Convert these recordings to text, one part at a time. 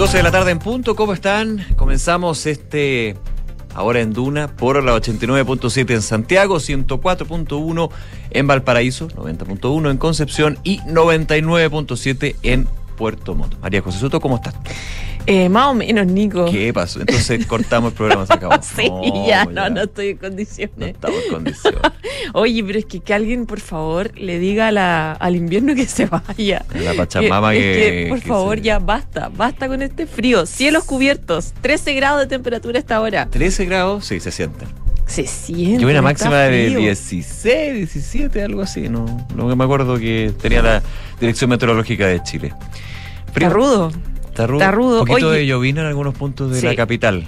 12 de la tarde en punto, ¿cómo están? Comenzamos este ahora en Duna por la 89.7 en Santiago, 104.1 en Valparaíso, 90.1 en Concepción y 99.7 en Puerto Montt. María José Soto, ¿cómo estás? Eh, más o menos, Nico. ¿Qué pasó? Entonces cortamos el programa, se acabó. sí, No, ya, no, no estoy en condiciones. No estamos en condiciones. Oye, pero es que, que alguien, por favor, le diga a la- al invierno que se vaya. La Pachamama es que- por que favor, se- ya basta, basta con este frío. Cielos cubiertos, 13 grados de temperatura hasta ahora. 13 grados, sí, se sienten. Se siente. Yo una máxima de frío. 16, 17, algo así. No, no me acuerdo que tenía la Dirección Meteorológica de Chile. Rudo. Está rudo. Está rudo. Un poquito Oye. de llovina en algunos puntos de Sí. la capital.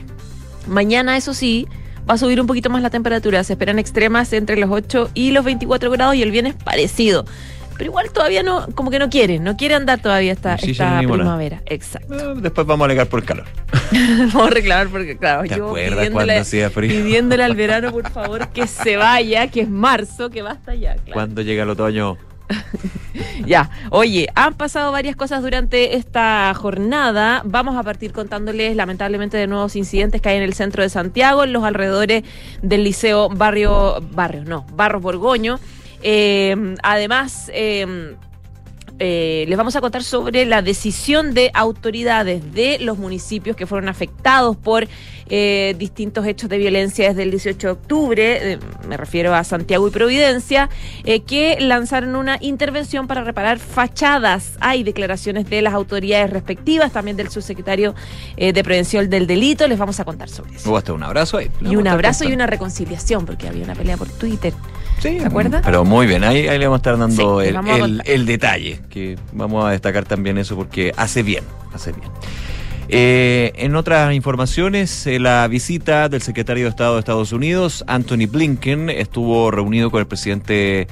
Mañana, eso sí, va a subir un poquito más la temperatura. Se esperan extremas entre los 8 y los 24 grados y el viernes parecido. Pero igual todavía no, como que no quieren, no quiere andar todavía esta, Sí, primavera. Exacto. Eh, Después vamos a alegar por el calor. Vamos a reclamar porque, claro, ¿Te yo pidiéndole, hacía frío? pidiéndole al verano, por favor, que se vaya, que es marzo, que basta ya. claro. Cuando llega el otoño, Ya, oye, han pasado varias cosas durante esta jornada. Vamos a partir contándoles lamentablemente de nuevos incidentes que hay en el centro de Santiago, en los alrededores del liceo Barrio, Barrio, no, Barro Borgoño. Eh, además, eh, eh, les vamos a contar sobre la decisión de autoridades de los municipios que fueron afectados por eh, distintos hechos de violencia desde el 18 de octubre, eh, me refiero a Santiago y Providencia, eh, que lanzaron una intervención para reparar fachadas. Hay declaraciones de las autoridades respectivas, también del subsecretario eh, de Prevención del Delito, les vamos a contar sobre eso. hubo hasta un abrazo ahí. Y un abrazo y una reconciliación, porque había una pelea por Twitter. Sí, ¿Te acuerdas? Pero muy bien, ahí, ahí le vamos a estar dando Sí, el, a el- el detalle, que vamos a destacar también eso porque hace bien, hace bien. Eh, en otras informaciones, eh, la visita del secretario de Estado de Estados Unidos, Anthony Blinken, estuvo reunido con el presidente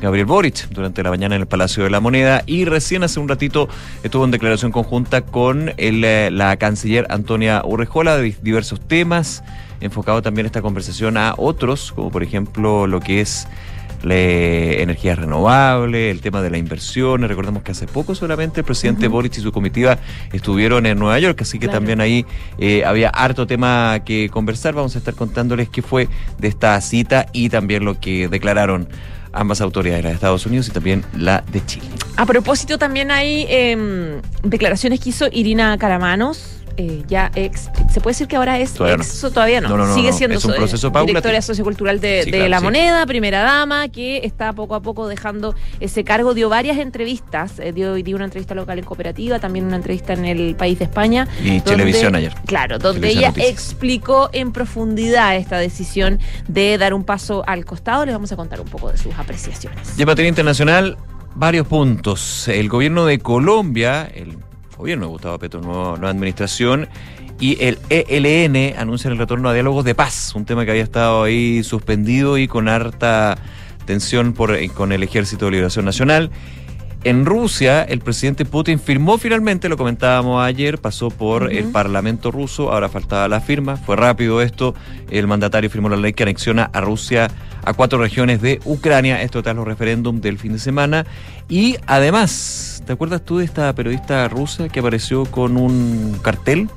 Gabriel Boric durante la mañana en el Palacio de la Moneda y recién hace un ratito estuvo en declaración conjunta con el, eh, la canciller Antonia Urrejola de diversos temas, enfocado también esta conversación a otros, como por ejemplo lo que es la energía renovable, el tema de la inversión. Recordemos que hace poco solamente el presidente Ujú. Boric y su comitiva estuvieron en Nueva York, así que Claro. también ahí eh, había harto tema que conversar. Vamos a estar contándoles qué fue de esta cita y también lo que declararon ambas autoridades, la de Estados Unidos y también la de Chile. A propósito, también hay em, declaraciones que hizo Irina Caramanos. Eh, ya ex, se puede decir que ahora es Todavía no. ex o todavía no, No, no, no, sigue no. siendo Es un proceso eh, paulatino. directora sociocultural de, Sí, de claro, la sí. moneda, primera dama, que está poco a poco dejando ese cargo, dio varias entrevistas, eh, dio, dio una entrevista local en cooperativa, también una entrevista en el país de España. Y donde- televisión ayer. Claro, donde Televisión ella Noticias. explicó en profundidad esta decisión de dar un paso al costado. Les vamos a contar un poco de sus apreciaciones. Y en materia internacional, varios puntos. El gobierno de Colombia, el gobierno de Gustavo Petro, nueva, nueva administración, y el ELN anuncian el retorno a diálogos de paz, un tema que había estado ahí suspendido y con harta tensión por, eh, con el Ejército de Liberación Nacional. En Rusia, el presidente Putin firmó finalmente, lo comentábamos ayer, pasó por el Parlamento ruso, ahora faltaba la firma, fue rápido esto, el mandatario firmó la ley que anexiona a Rusia a cuatro regiones de Ucrania, esto tras los referéndum del fin de semana, y además, ¿te acuerdas tú de esta periodista rusa que apareció con un cartel?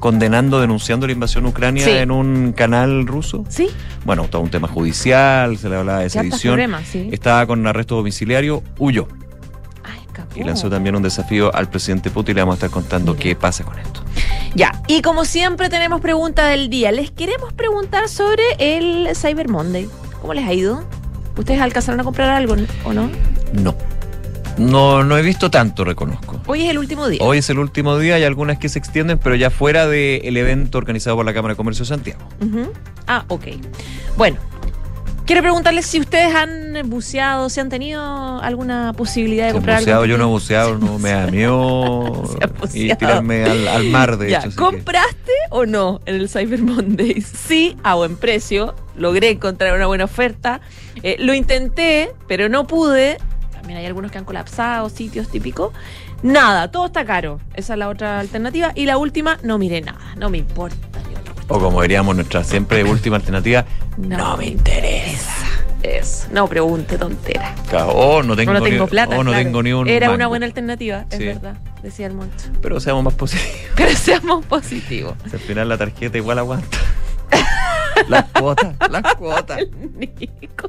condenando, denunciando la invasión Ucrania Sí. en un canal ruso. ¿Sí? Bueno, todo un tema judicial, se le hablaba de sedición. sí. Estaba con arresto domiciliario, huyó Ay, y lanzó también un desafío al presidente Putin. Le vamos a estar contando Mira. qué pasa con esto. Ya, y como siempre tenemos pregunta del día. Les queremos preguntar sobre el Cyber Monday. ¿Cómo les ha ido? ¿Ustedes alcanzaron a comprar algo o no? No. No, no he visto tanto, reconozco. Hoy es el último día. Hoy es el último día, hay algunas que se extienden, pero ya fuera del evento organizado por la Cámara de Comercio de Santiago. Ah, ok. Bueno, quiero preguntarles si ustedes han buceado, si han tenido alguna posibilidad de comprar buceado, algo. yo no he buceado, no me da miedo y tirarme al, al mar, de Ya, hecho. que- ¿compraste o no en el Cyber Monday? Sí, a buen precio. Logré encontrar una buena oferta. Eh, lo intenté, pero no pude. También hay algunos que han colapsado, sitios típicos. Nada, todo está caro. Esa es la otra alternativa. Y la última, no miré nada. No me importa. O como diríamos nuestra siempre última alternativa, no, me interesa. Eso. No pregunte tontera. Oh, no tengo, no, tengo ni, plata. oh, no claro. tengo ni un Era una buena alternativa, es Sí. verdad. decía el moncho. Pero seamos más positivos. Pero seamos positivos. Si al final la tarjeta igual aguanta. las cuotas, las cuotas. Nico.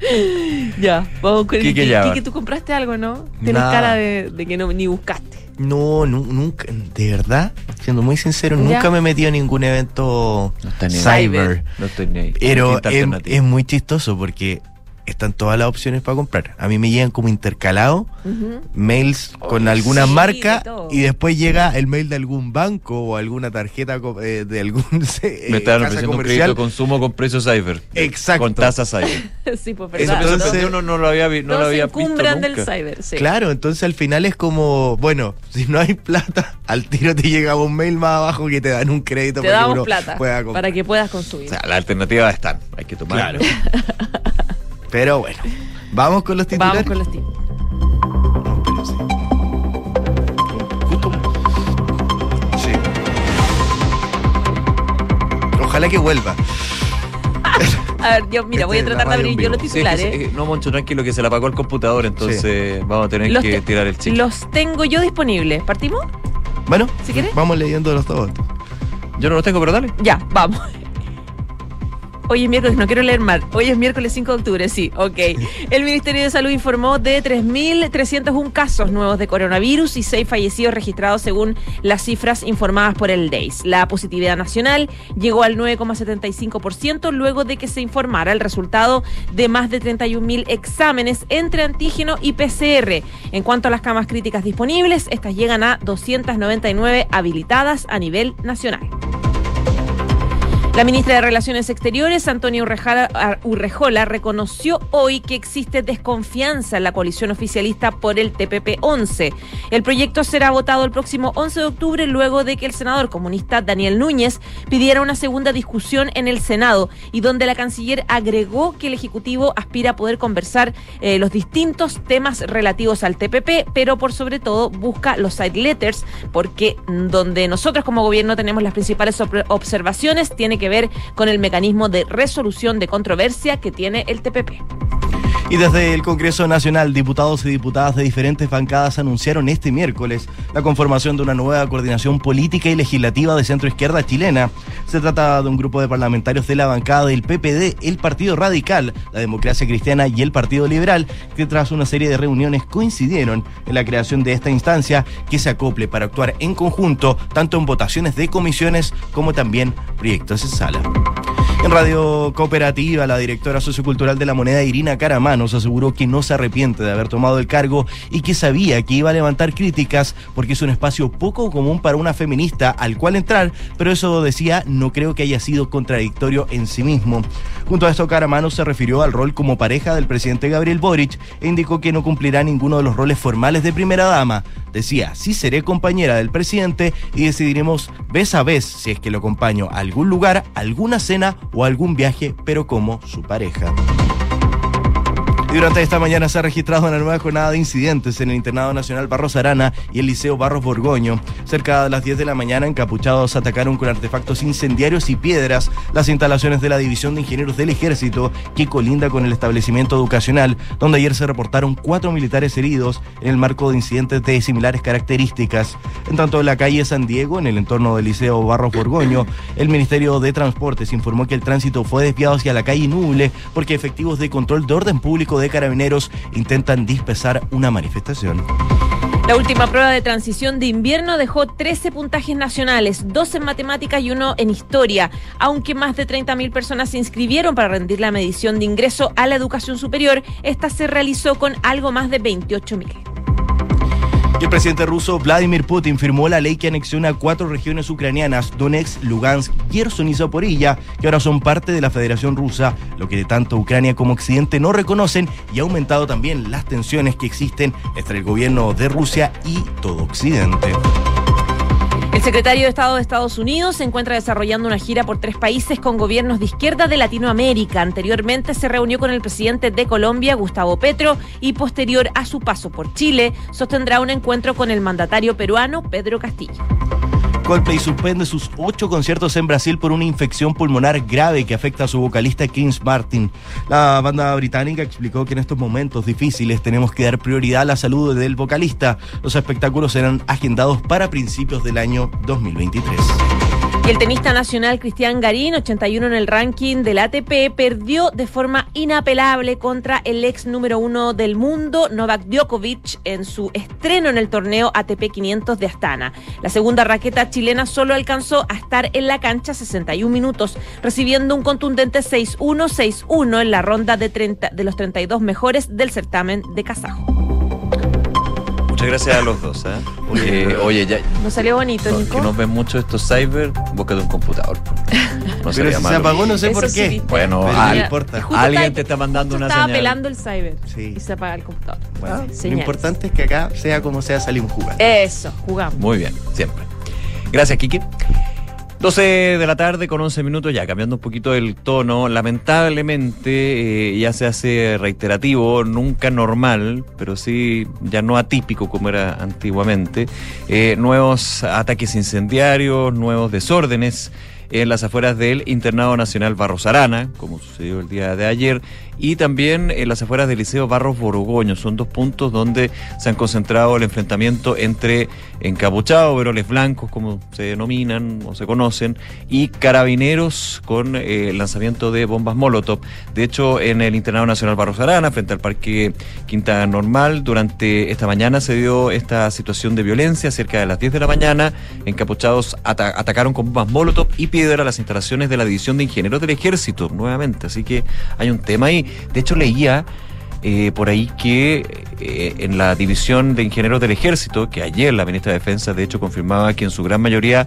Ya, vamos con el. Quique, tú compraste algo, ¿no? Tienes Nada. cara de, de que no, ni buscaste. No, nu- nunca, de verdad, siendo muy sincero, Ya. nunca me he metido en ningún evento No cyber. No estoy ni ahí. Pero es muy chistoso porque están todas las opciones para comprar. A mí me llegan como intercalados Ujú. mails con Oh, alguna sí, marca de y después llega el mail de algún banco o alguna tarjeta eh, de algún eh, Me estaban casa ofreciendo un crédito comercial. de consumo con precio cyber. Exacto. Con tasa cyber. sí, pues Eso verdad. Eso entonces- pensé, uno no lo había, vi- no lo había visto encumbran del nunca. cyber, sí. Claro, entonces al final es como, bueno, si no hay plata, al tiro te llega un mail más abajo que te dan un crédito Te para que plata pueda comprar. para que puedas consumir. O sea, las alternativas están. Hay que tomar. Claro. Pero bueno, vamos con los titulares. Vamos con los pero sí. Ojalá que vuelva. A ver, yo, mira, voy a Este, tratar de abrir yo los Sí, es que titulares. eh, no, Moncho, tranquilo, que se le apagó el computador, entonces vamos a tener Los que te- tirar el chip. Los tengo yo disponibles. ¿Partimos? Bueno, ¿Si quieres? vamos leyendo los dos. Yo no los tengo, pero dale. Ya, vamos. Hoy es miércoles, no quiero leer mal. Hoy es miércoles 5 de octubre, sí, ok. El Ministerio de Salud informó de 3.301 casos nuevos de coronavirus y 6 fallecidos registrados según las cifras informadas por el DEIS. La positividad nacional llegó al 9,75% luego de que se informara el resultado de más de 31.000 exámenes entre antígeno y PCR. En cuanto a las camas críticas disponibles, estas llegan a 299 habilitadas a nivel nacional. La ministra de Relaciones Exteriores, Antonia Urrejala- Urrejola, reconoció hoy que existe desconfianza en la coalición oficialista por el TPP-11. El proyecto será votado el próximo 11 de octubre luego de que el senador comunista Daniel Núñez pidiera una segunda discusión en el Senado y donde la canciller agregó que el Ejecutivo aspira a poder conversar eh, los distintos temas relativos al TPP, pero por sobre todo busca los side letters porque donde nosotros como gobierno tenemos las principales observaciones tiene que ver con el mecanismo de resolución de controversia que tiene el TPP. Y desde el Congreso Nacional, diputados y diputadas de diferentes bancadas anunciaron este miércoles la conformación de una nueva coordinación política y legislativa de centro izquierda chilena. Se trata de un grupo de parlamentarios de la bancada del PPD, el Partido Radical, la Democracia Cristiana y el Partido Liberal, que tras una serie de reuniones coincidieron en la creación de esta instancia que se acople para actuar en conjunto, tanto en votaciones de comisiones como también proyectos en sala. En Radio Cooperativa, la directora sociocultural de la moneda, Irina Caramanos, aseguró que no se arrepiente de haber tomado el cargo y que sabía que iba a levantar críticas porque es un espacio poco común para una feminista al cual entrar, pero eso decía, no creo que haya sido contradictorio en sí mismo. Junto a esto, Caramanos se refirió al rol como pareja del presidente Gabriel Boric e indicó que no cumplirá ninguno de los roles formales de primera dama. Decía, sí seré compañera del presidente y decidiremos vez a vez si es que lo acompaño a algún lugar, alguna cena o algún viaje, pero como su pareja. Durante esta mañana se ha registrado una nueva jornada de incidentes en el Internado Nacional Barros Arana y el Liceo Barros Borgoño. Cerca de las 10 de la mañana, encapuchados atacaron con artefactos incendiarios y piedras las instalaciones de la División de Ingenieros del Ejército, que colinda con el establecimiento educacional, donde ayer se reportaron cuatro militares heridos en el marco de incidentes de similares características. En tanto, en la calle San Diego, en el entorno del Liceo Barros Borgoño, el Ministerio de Transportes informó que el tránsito fue desviado hacia la calle Nuble porque efectivos de control de orden público de carabineros intentan dispersar una manifestación. La última prueba de transición de invierno dejó 13 puntajes nacionales, dos en matemáticas y uno en historia. Aunque más de 30.000 personas se inscribieron para rendir la medición de ingreso a la educación superior, esta se realizó con algo más de 28.000. El presidente ruso Vladimir Putin firmó la ley que anexiona cuatro regiones ucranianas, Donetsk, Lugansk, Gerson y Zaporilla, que ahora son parte de la Federación Rusa, lo que tanto Ucrania como Occidente no reconocen y ha aumentado también las tensiones que existen entre el gobierno de Rusia y todo Occidente. El secretario de Estado de Estados Unidos se encuentra desarrollando una gira por tres países con gobiernos de izquierda de Latinoamérica. Anteriormente se reunió con el presidente de Colombia, Gustavo Petro, y posterior a su paso por Chile, sostendrá un encuentro con el mandatario peruano, Pedro Castillo. Coldplay suspende sus ocho conciertos en Brasil por una infección pulmonar grave que afecta a su vocalista Chris Martin. La banda británica explicó que en estos momentos difíciles tenemos que dar prioridad a la salud del vocalista. Los espectáculos serán agendados para principios del año 2023. Y el tenista nacional Cristian Garín, 81 en el ranking del ATP, perdió de forma inapelable contra el ex número uno del mundo, Novak Djokovic, en su estreno en el torneo ATP 500 de Astana. La segunda raqueta chilena solo alcanzó a estar en la cancha 61 minutos, recibiendo un contundente 6-1, 6-1 en la ronda de, 30, de los 32 mejores del certamen de Kazajo. Muchas gracias a los dos. ¿eh? Oye, oye, ya. Nos salió bonito, Nico. Que nos ven mucho estos cyber, boca de un computador. No Pero si se apagó, no sé Eso por sí, qué. Bueno, no importa. Alguien está- te está mandando una estaba señal. pelando el cyber Sí. y se apaga el computador. Bueno, lo Señales. importante es que acá, sea como sea, salimos jugando. Eso, jugamos. Muy bien, siempre. Gracias, Kiki. 12 de la tarde con 11 minutos, ya cambiando un poquito el tono. Lamentablemente eh, ya se hace reiterativo, nunca normal, pero sí ya no atípico como era antiguamente. Eh, nuevos ataques incendiarios, nuevos desórdenes en las afueras del Internado Nacional Barros Arana, como sucedió el día de ayer, y también en las afueras del Liceo Barros Borgoño. Son dos puntos donde se han concentrado el enfrentamiento entre encapuchados, veroles blancos, como se denominan o se conocen, y carabineros con eh, el lanzamiento de bombas Molotov. De hecho, en el Internado Nacional Barros Arana, frente al Parque Quinta Normal, durante esta mañana se dio esta situación de violencia. Cerca de las 10 de la mañana, encapuchados ata- atacaron con bombas Molotov y piedra las instalaciones de la División de Ingenieros del Ejército, nuevamente. Así que hay un tema ahí. De hecho, leía eh, por ahí que eh, en la División de Ingenieros del Ejército, que ayer la ministra de Defensa de hecho confirmaba que en su gran mayoría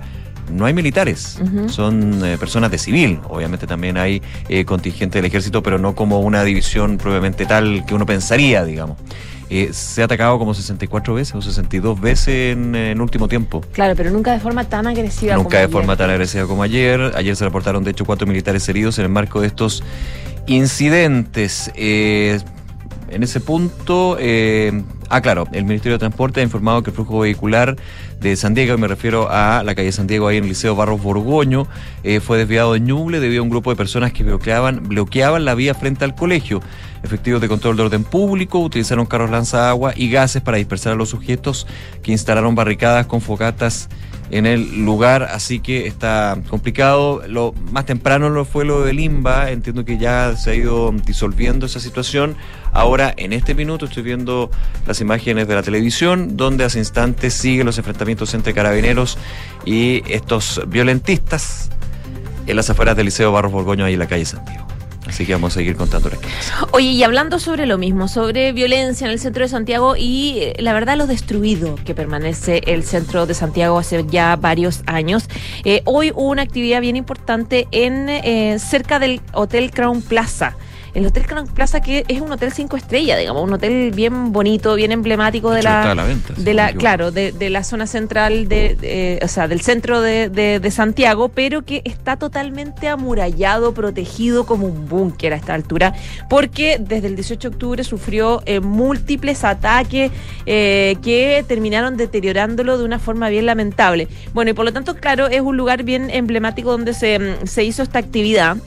no hay militares, son eh, personas de civil. Obviamente también hay contingente del ejército, pero no como una división propiamente tal que uno pensaría, digamos. Eh, se ha atacado como 64 veces o 62 veces en el último tiempo. Claro, pero nunca de forma tan agresiva. Nunca como de ayer. forma tan agresiva como ayer. Ayer se reportaron, de hecho, cuatro militares heridos en el marco de estos incidentes. Eh, en ese punto, eh, ah, claro, el Ministerio de Transporte ha informado que el flujo vehicular de San Diego, me refiero a la calle San Diego, ahí en el Liceo Barros Borgoño, eh, fue desviado de Ñuble debido a un grupo de personas que bloqueaban, bloqueaban la vía frente al colegio. Efectivos de control de orden público utilizaron carros lanzagua y gases para dispersar a los sujetos que instalaron barricadas con fogatas en el lugar, así que está complicado. Lo más temprano lo fue lo de Limba, entiendo que ya se ha ido disolviendo esa situación. Ahora, en este minuto, estoy viendo las imágenes de la televisión, donde hace instantes siguen los enfrentamientos entre carabineros y estos violentistas en las afueras del Liceo Barros Borgoño, ahí en la calle Santiago. Así que vamos a seguir contándoles qué pasa. Oye, y hablando sobre lo mismo, sobre violencia en el centro de Santiago y eh, la verdad lo destruido que permanece el centro de Santiago hace ya varios años. Eh, hoy hubo una actividad bien importante en eh, cerca del Hotel Crown Plaza. El Hotel Crown Plaza que es un hotel cinco estrellas, digamos, un hotel bien bonito, bien emblemático de la, venta, de la claro, de, de la zona central de, de- o sea, del centro de, de- de Santiago, pero que está totalmente amurallado, protegido como un búnker a esta altura, porque desde el 18 de octubre sufrió eh, múltiples ataques eh, que terminaron deteriorándolo de una forma bien lamentable. Bueno, y por lo tanto, claro, es un lugar bien emblemático donde se, mm, se hizo esta actividad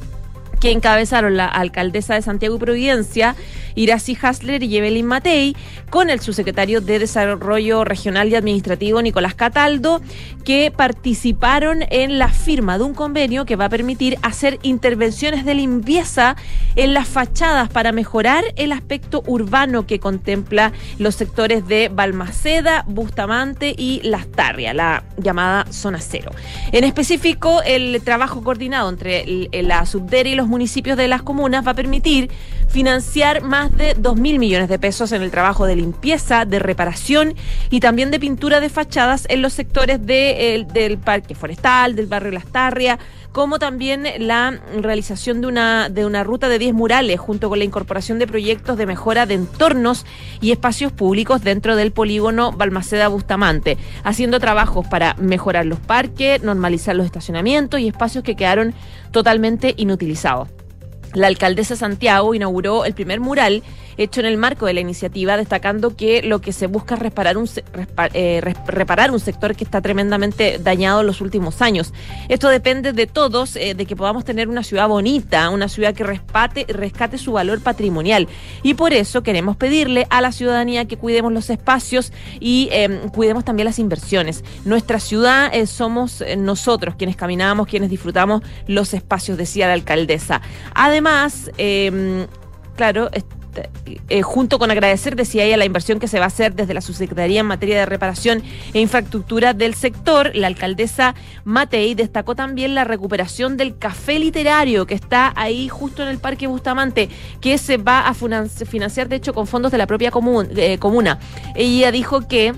que encabezaron la alcaldesa de Santiago y Providencia, Iracy Hasler y Evelyn Matei, con el subsecretario de Desarrollo Regional y Administrativo, Nicolás Cataldo, que participaron en la firma de un convenio que va a permitir hacer intervenciones de limpieza en las fachadas para mejorar el aspecto urbano que contempla los sectores de Balmaceda, Bustamante y Las Tarrias, la llamada zona cero. En específico, el trabajo coordinado entre la subdere y los municipios de las comunas va a permitir financiar más de 2 mil millones de pesos en el trabajo de limpieza, de reparación y también de pintura de fachadas en los sectores el- del Parque Forestal, del barrio Las Tarrias, como también la realización de una, de una ruta de 10 murales junto con la incorporación de proyectos de mejora de entornos y espacios públicos dentro del polígono Balmaceda Bustamante, haciendo trabajos para mejorar los parques, normalizar los estacionamientos y espacios que quedaron totalmente inutilizados. La alcaldesa de Santiago inauguró el primer mural hecho en el marco de la iniciativa, destacando que lo que se busca es reparar un, eh, reparar un sector que está tremendamente dañado en los últimos años. Esto depende de todos, de que podamos tener una ciudad bonita, una ciudad que respate, rescate su valor patrimonial. Y por eso queremos pedirle a la ciudadanía que cuidemos los espacios y em, cuidemos también las inversiones. Nuestra ciudad somos nosotros quienes caminamos, quienes disfrutamos los espacios, decía la alcaldesa. Además, em, claro, eh, junto con agradecer, decía ella, la inversión que se va a hacer desde la subsecretaría en materia de reparación e infraestructura del sector, la alcaldesa Matei destacó también la recuperación del café literario que está ahí justo en el Parque Bustamante, que se va a financiar, de hecho, con fondos de la propia eh, comuna. Ella dijo que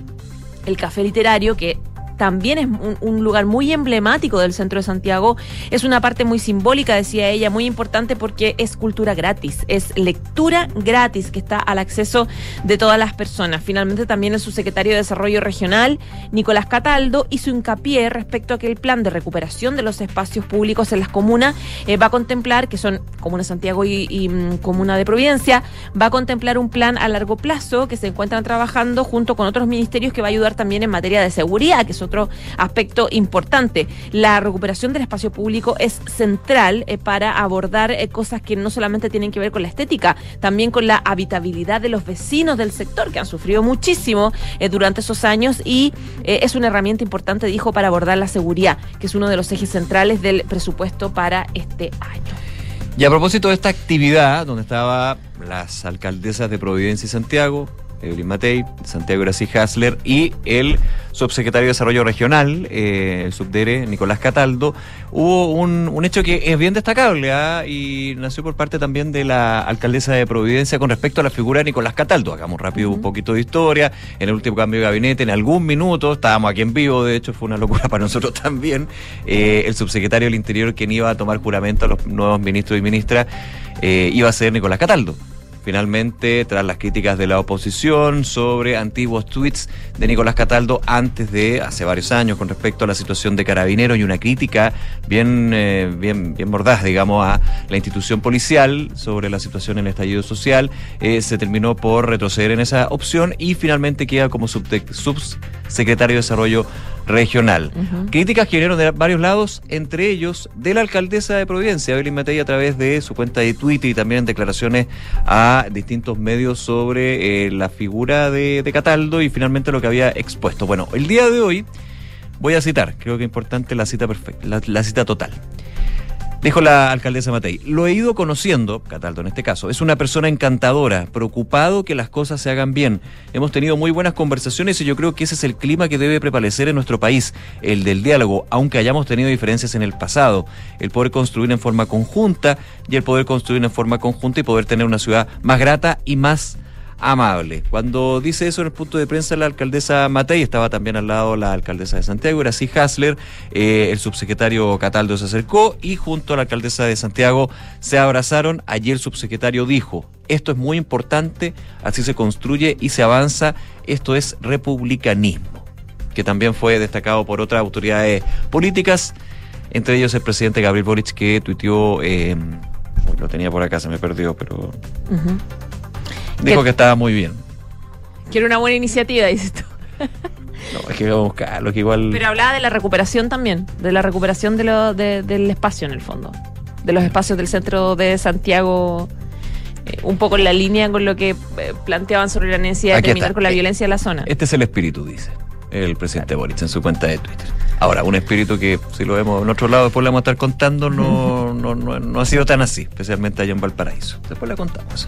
el café literario, que también es un, lugar muy emblemático del centro de Santiago. Es una parte muy simbólica, decía ella, muy importante porque es cultura gratis, es lectura gratis que está al acceso de todas las personas. Finalmente también el subsecretario de Desarrollo Regional, Nicolás Cataldo, hizo hincapié respecto a que el plan de recuperación de los espacios públicos en las comunas eh, va a contemplar, que son Comuna Santiago y, y mm, Comuna de Providencia, va a contemplar un plan a largo plazo que se encuentran trabajando junto con otros ministerios que va a ayudar también en materia de seguridad, que son otro aspecto importante. La recuperación del espacio público es central eh, para abordar eh, cosas que no solamente tienen que ver con la estética, también con la habitabilidad de los vecinos del sector, que han sufrido muchísimo eh, durante esos años y es una herramienta importante, dijo, para abordar la seguridad, que es uno de los ejes centrales del presupuesto para este año. Y a propósito de esta actividad, donde estaban las alcaldesas de Providencia y Santiago, Evelyn Matei, Santiago Grací Hasler y el subsecretario de Desarrollo Regional, eh, el subdere Nicolás Cataldo, hubo un, un hecho que es bien destacable ¿ah? y nació por parte también de la alcaldesa de Providencia con respecto a la figura de Nicolás Cataldo. Hagamos rápido un poquito de historia. En el último cambio de gabinete, en algún minuto, estábamos aquí en vivo, de hecho fue una locura para nosotros también, eh, el subsecretario del Interior quien iba a tomar juramento a los nuevos ministros y ministras eh, iba a ser Nicolás Cataldo. Finalmente, tras las críticas de la oposición sobre antiguos tweets de Nicolás Cataldo antes de hace varios años con respecto a la situación de carabineros y una crítica bien, eh, bien, bien mordaz, digamos, a la institución policial sobre la situación en el estallido social, eh, se terminó por retroceder en esa opción y finalmente queda como subsecretario de Desarrollo regional. Críticas que vinieron de varios lados, entre ellos de la alcaldesa de Providencia, Evelyn Matei, a través de su cuenta de Twitter y también en declaraciones a distintos medios sobre eh, la figura de, Cataldo y finalmente lo que había expuesto. Bueno, el día de hoy voy a citar, creo que es importante la cita perfecta, la cita total. Dijo la alcaldesa Matei, lo he ido conociendo, Cataldo en este caso, es una persona encantadora, preocupado que las cosas se hagan bien. Hemos tenido muy buenas conversaciones y yo creo que ese es el clima que debe prevalecer en nuestro país, el del diálogo, aunque hayamos tenido diferencias en el pasado, el poder construir en forma conjunta y el poder construir en forma conjunta y poder tener una ciudad más grata y más amable. Cuando dice eso en el punto de prensa la alcaldesa Matei, estaba también al lado la alcaldesa de Santiago, era así Hasler, eh, el subsecretario Cataldo se acercó y junto a la alcaldesa de Santiago se abrazaron. Ayer el subsecretario dijo, esto es muy importante, así se construye y se avanza, esto es republicanismo, que también fue destacado por otras autoridades políticas, entre ellos el presidente Gabriel Boric que tuiteó, eh, lo tenía por acá, se me perdió, pero... Dijo que, estaba muy bien. Quiero una buena iniciativa, dices tú. No, es que voy a buscarlo, que igual. Pero hablaba de la recuperación también, de la recuperación de lo, del espacio en el fondo, de los espacios del centro de Santiago, eh, un poco en la línea con lo que eh, planteaban sobre la necesidad de terminar con la eh, violencia en la zona. Este es el espíritu, dice el presidente Boric en su cuenta de Twitter. Ahora, un espíritu que si lo vemos en otro lado, después le vamos a estar contando, no, no, no, no ha sido tan así, especialmente allá en Valparaíso. Después le contamos.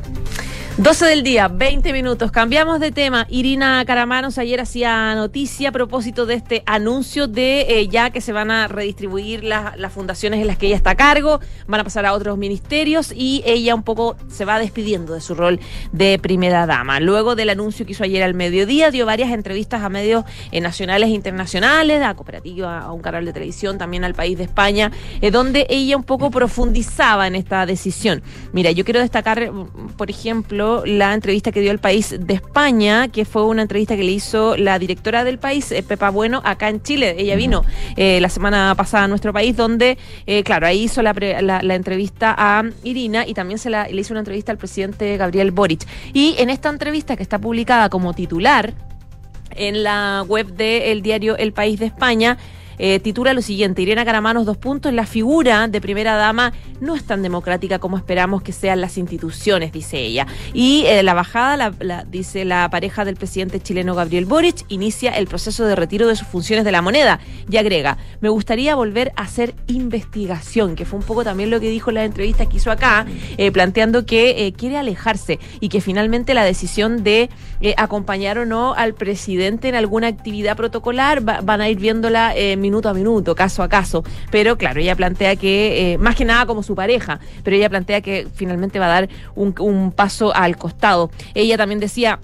12 del día, 20 minutos. Cambiamos de tema. Irina Caramanos ayer hacía noticia a propósito de este anuncio de eh, ya que se van a redistribuir las fundaciones en las que ella está a cargo, van a pasar a otros ministerios y ella un poco se va despidiendo de su rol de primera dama. Luego del anuncio que hizo ayer al mediodía, dio varias entrevistas a medios nacionales e internacionales, a cooperativa, a un canal de televisión, también al país de España, donde ella un poco profundizaba en esta decisión. Mira, yo quiero destacar, por ejemplo, la entrevista que dio el país de España, que fue una entrevista que le hizo la directora del país, Pepa Bueno, acá en Chile. Ella vino la semana pasada a nuestro país, donde, claro, ahí hizo la, la, entrevista a Irina y también se la, le hizo una entrevista al presidente Gabriel Boric. Y en esta entrevista que está publicada como titular en la web del diario El País de España, eh, titula lo siguiente, Irena Caramanos, dos puntos, la figura de primera dama no es tan democrática como esperamos que sean las instituciones, dice ella. Y eh, la bajada, la, dice la pareja del presidente chileno Gabriel Boric, inicia el proceso de retiro de sus funciones de la moneda y agrega, me gustaría volver a hacer investigación, que fue un poco también lo que dijo en la entrevista que hizo acá, eh, planteando que quiere alejarse y que finalmente la decisión de acompañar o no al presidente en alguna actividad protocolar van a ir viéndola minuto a minuto, caso a caso. Pero claro, ella plantea que, eh, más que nada como su pareja, pero ella plantea que finalmente va a dar un, un paso al costado. Ella también decía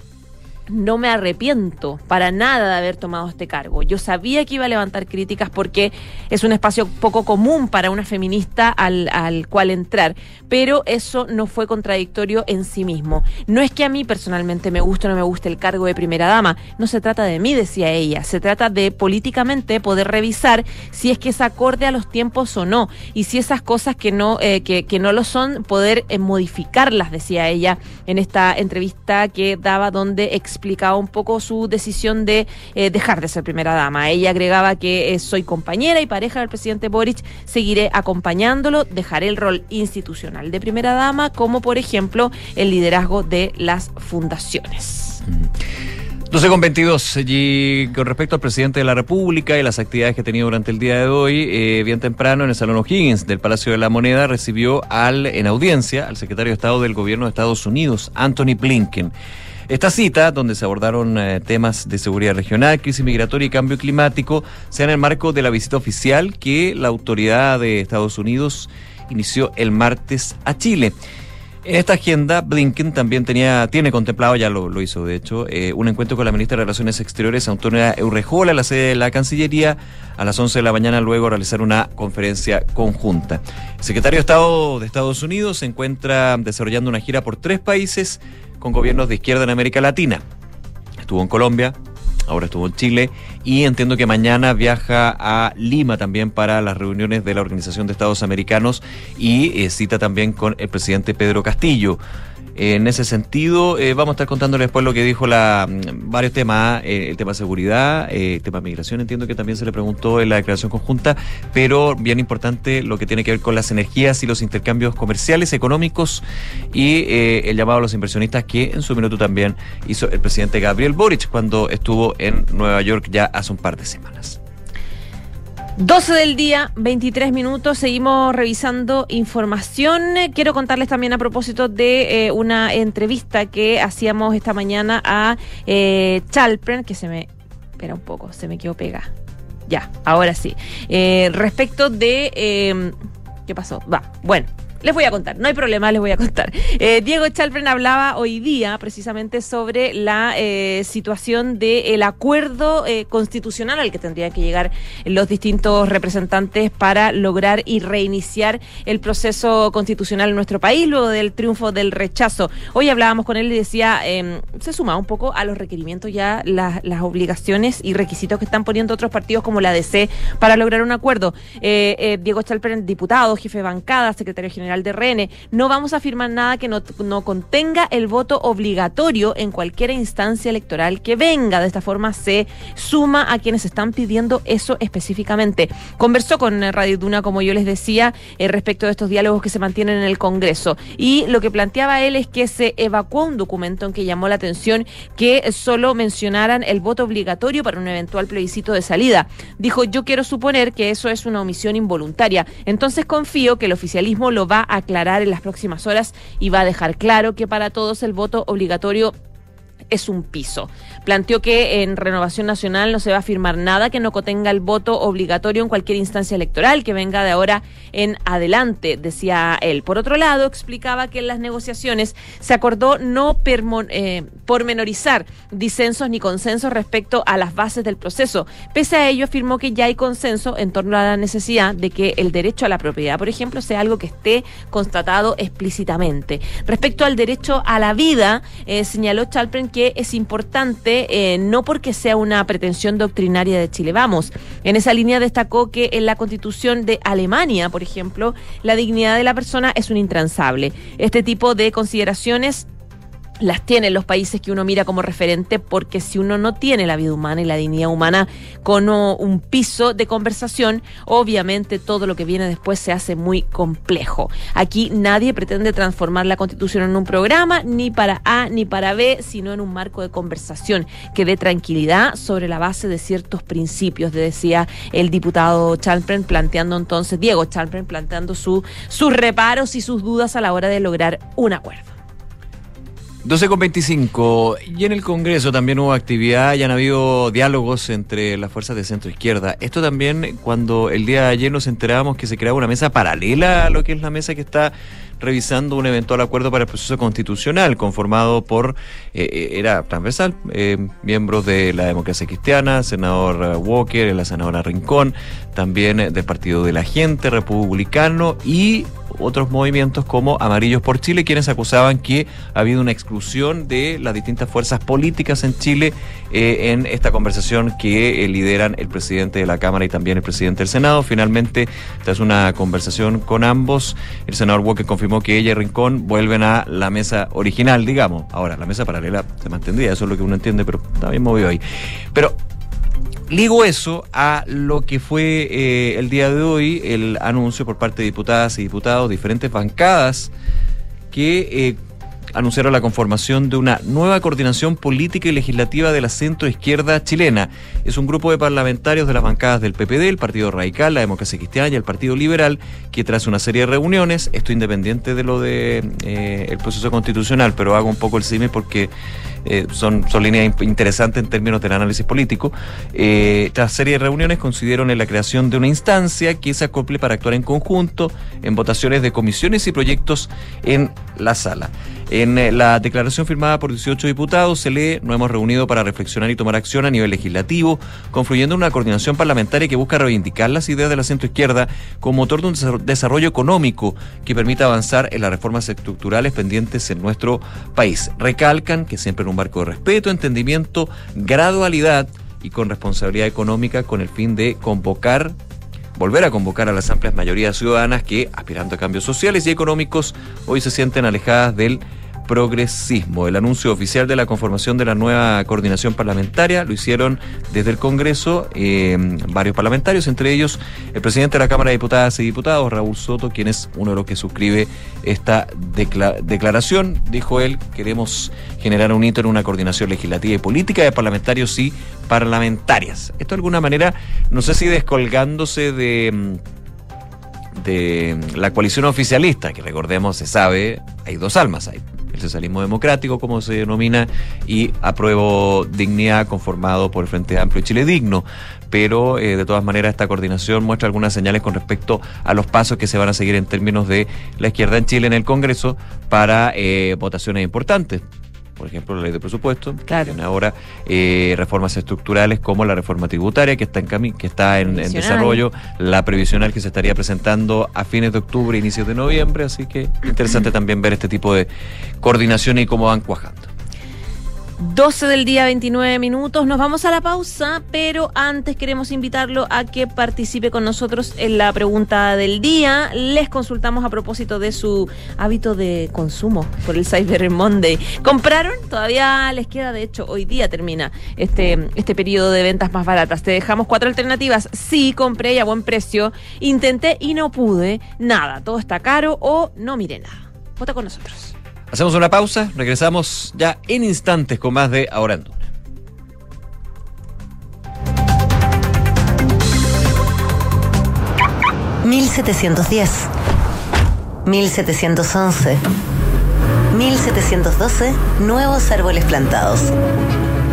no me arrepiento para nada de haber tomado este cargo. Yo sabía que iba a levantar críticas porque es un espacio poco común para una feminista al, al, cual entrar, pero eso no fue contradictorio en sí mismo. No es que a mí personalmente me guste o no me guste el cargo de primera dama, no se trata de mí, decía ella, se trata de políticamente poder revisar si es que es acorde a los tiempos o no, y si esas cosas que no, eh, que, que, no lo son, poder eh, modificarlas, decía ella en esta entrevista que daba donde explicaba un poco su decisión de eh, dejar de ser primera dama. Ella agregaba que eh, soy compañera y pareja del presidente Boric, seguiré acompañándolo, dejaré el rol institucional de primera dama, como por ejemplo el liderazgo de las fundaciones. 12 con 22. Y con respecto al presidente de la República y las actividades que ha tenido durante el día de hoy, eh, bien temprano en el Salón O'Higgins del Palacio de la Moneda recibió al, en audiencia al secretario de Estado del Gobierno de Estados Unidos, Anthony Blinken. Esta cita, donde se abordaron eh, temas de seguridad regional, crisis migratoria y cambio climático, se en el marco de la visita oficial que la autoridad de Estados Unidos inició el martes a Chile. En esta agenda, Blinken también tenía, tiene contemplado, ya lo, hizo de hecho, eh, un encuentro con la ministra de Relaciones Exteriores, Antonia Eurrejola, la sede de la Cancillería, a las 11 de la mañana, luego realizar una conferencia conjunta. El secretario de Estado de Estados Unidos se encuentra desarrollando una gira por tres países con gobiernos de izquierda en América Latina. Estuvo en Colombia, ahora estuvo en Chile y entiendo que mañana viaja a Lima también para las reuniones de la Organización de Estados Americanos y eh, cita también con el presidente Pedro Castillo. En ese sentido, eh, vamos a estar contándoles después lo que dijo la mm, varios temas, eh, el tema de seguridad, eh, el tema de migración, entiendo que también se le preguntó en la declaración conjunta, pero bien importante lo que tiene que ver con las energías y los intercambios comerciales, económicos y el llamado a los inversionistas que en su minuto también hizo el presidente Gabriel Boric cuando estuvo en Nueva York ya hace un par de semanas. 12 del día, 23 minutos, seguimos revisando información. Quiero contarles también a propósito de eh, una entrevista que hacíamos esta mañana a eh, Chalpren, que se me... Espera un poco, se me quedó pega. Ya, ahora sí. Eh, respecto de... Eh, ¿Qué pasó? Va, bueno. Les voy a contar, no hay problema, les voy a contar. Eh, Diego Chalpren hablaba hoy día precisamente sobre la eh, situación del acuerdo eh, constitucional al que tendrían que llegar los distintos representantes para lograr y reiniciar el proceso constitucional en nuestro país luego del triunfo del rechazo. Hoy hablábamos con él y decía, em, se suma un poco a los requerimientos ya, las, las obligaciones y requisitos que están poniendo otros partidos como la DC para lograr un acuerdo. Diego Chalpren, diputado, jefe de bancada, secretario general de RN. No vamos a firmar nada que no, no contenga el voto obligatorio en cualquier instancia electoral que venga. De esta forma se suma a quienes están pidiendo eso específicamente. Conversó con Radio Duna, como yo les decía, eh, respecto de estos diálogos que se mantienen en el Congreso. Y lo que planteaba él es que se evacuó un documento en que llamó la atención que solo mencionaran el voto obligatorio para un eventual plebiscito de salida. Dijo, yo quiero suponer que eso es una omisión involuntaria. Entonces confío que el oficialismo lo va aclarar en las próximas horas y va a dejar claro que para todos el voto obligatorio es un piso. Planteó que en Renovación Nacional no se va a firmar nada que no contenga el voto obligatorio en cualquier instancia electoral que venga de ahora en adelante, decía él. Por otro lado, explicaba que en las negociaciones se acordó no eh, pormenorizar disensos ni consensos respecto a las bases del proceso. Pese a ello, afirmó que ya hay consenso en torno a la necesidad de que el derecho a la propiedad, por ejemplo, sea algo que esté constatado explícitamente. Respecto al derecho a la vida, eh, señaló Chalpren que es importante, eh, no porque sea una pretensión doctrinaria de Chile Vamos. En esa línea destacó que en la constitución de Alemania, por ejemplo, la dignidad de la persona es un intransable. Este tipo de consideraciones las tienen los países que uno mira como referente, porque si uno no tiene la vida humana y la dignidad humana como un piso de conversación, obviamente todo lo que viene después se hace muy complejo. Aquí nadie pretende transformar la constitución en un programa, ni para A ni para B, sino en un marco de conversación que dé tranquilidad sobre la base de ciertos principios, decía el diputado Chalpren, planteando entonces, Diego Chalpren, planteando su, sus reparos y sus dudas a la hora de lograr un acuerdo. 12 con 25. Y en el Congreso también hubo actividad y han habido diálogos entre las fuerzas de centro izquierda. Esto también cuando el día de ayer nos enterábamos que se creaba una mesa paralela a lo que es la mesa que está revisando un eventual acuerdo para el proceso constitucional conformado por, eh, eh, era transversal, eh, miembros de la democracia cristiana, senador Walker, la senadora Rincón, también del Partido de la Gente, republicano y otros movimientos como Amarillos por Chile, quienes acusaban que ha habido una exclusión de las distintas fuerzas políticas en Chile eh, en esta conversación que eh, lideran el presidente de la Cámara y también el presidente del Senado. Finalmente, tras una conversación con ambos, el senador Walker confirmó que ella y Rincón vuelven a la mesa original, digamos. Ahora, la mesa paralela se mantendría, eso es lo que uno entiende, pero también movió ahí. Pero Ligo eso a lo que fue eh, el día de hoy el anuncio por parte de diputadas y diputados, diferentes bancadas, que eh, anunciaron la conformación de una nueva coordinación política y legislativa de la centro izquierda chilena. Es un grupo de parlamentarios de las bancadas del PPD, el Partido Radical, la Democracia Cristiana y el Partido Liberal, que tras una serie de reuniones, esto independiente de lo de eh, el proceso constitucional, pero hago un poco el cime porque eh, son, son líneas interesantes en términos del análisis político. Eh, tras serie de reuniones consideraron en la creación de una instancia que se acople para actuar en conjunto en votaciones de comisiones y proyectos en la sala. En eh, la declaración firmada por 18 diputados se lee, nos hemos reunido para reflexionar y tomar acción a nivel legislativo, confluyendo en una coordinación parlamentaria que busca reivindicar las ideas de la centroizquierda como motor de un desarrollo económico que permita avanzar en las reformas estructurales pendientes en nuestro país. Recalcan que siempre en un marco de respeto, entendimiento, gradualidad y con responsabilidad económica con el fin de convocar volver a convocar a las amplias mayorías ciudadanas que, aspirando a cambios sociales y económicos, hoy se sienten alejadas del progresismo. El anuncio oficial de la conformación de la nueva coordinación parlamentaria lo hicieron desde el Congreso eh, varios parlamentarios, entre ellos el presidente de la Cámara de Diputadas y Diputados, Raúl Soto, quien es uno de los que suscribe esta declaración. Dijo él, queremos generar un hito en una coordinación legislativa y política de parlamentarios y parlamentarias. Esto de alguna manera, no sé si descolgándose de mm, de la coalición oficialista, que recordemos, se sabe, hay dos almas, hay el socialismo democrático, como se denomina, y apruebo dignidad conformado por el Frente Amplio y Chile Digno. Pero eh, de todas maneras esta coordinación muestra algunas señales con respecto a los pasos que se van a seguir en términos de la izquierda en Chile en el Congreso para eh, votaciones importantes por ejemplo, la ley de presupuesto, claro. ahora eh, reformas estructurales como la reforma tributaria que está en que está en, desarrollo, la previsional que se estaría presentando a fines de octubre, inicios de noviembre, así que interesante también ver este tipo de coordinación y cómo van cuajando. 12 del día, 29 minutos. Nos vamos a la pausa, pero antes queremos invitarlo a que participe con nosotros en la pregunta del día. Les consultamos a propósito de su hábito de consumo por el Cyber Monday. ¿Compraron? Todavía les queda, de hecho, hoy día termina este, este periodo de ventas más baratas. Te dejamos cuatro alternativas. Sí, compré y a buen precio. Intenté y no pude. Nada, todo está caro o no mire nada. Vota con nosotros. Hacemos una pausa, regresamos ya en instantes con más de Ahora en Duna. ¿1710? ¿1711? 1712 nuevos árboles plantados.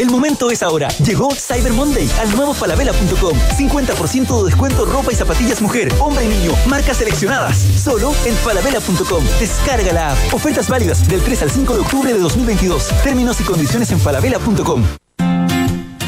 El momento es ahora. Llegó Cyber Monday al nuevo falabella.com. 50% de descuento ropa y zapatillas mujer, hombre y niño. Marcas seleccionadas. Solo en falabella.com. Descarga la app. Ofertas válidas del 3 al 5 de octubre de 2022. Términos y condiciones en falabella.com.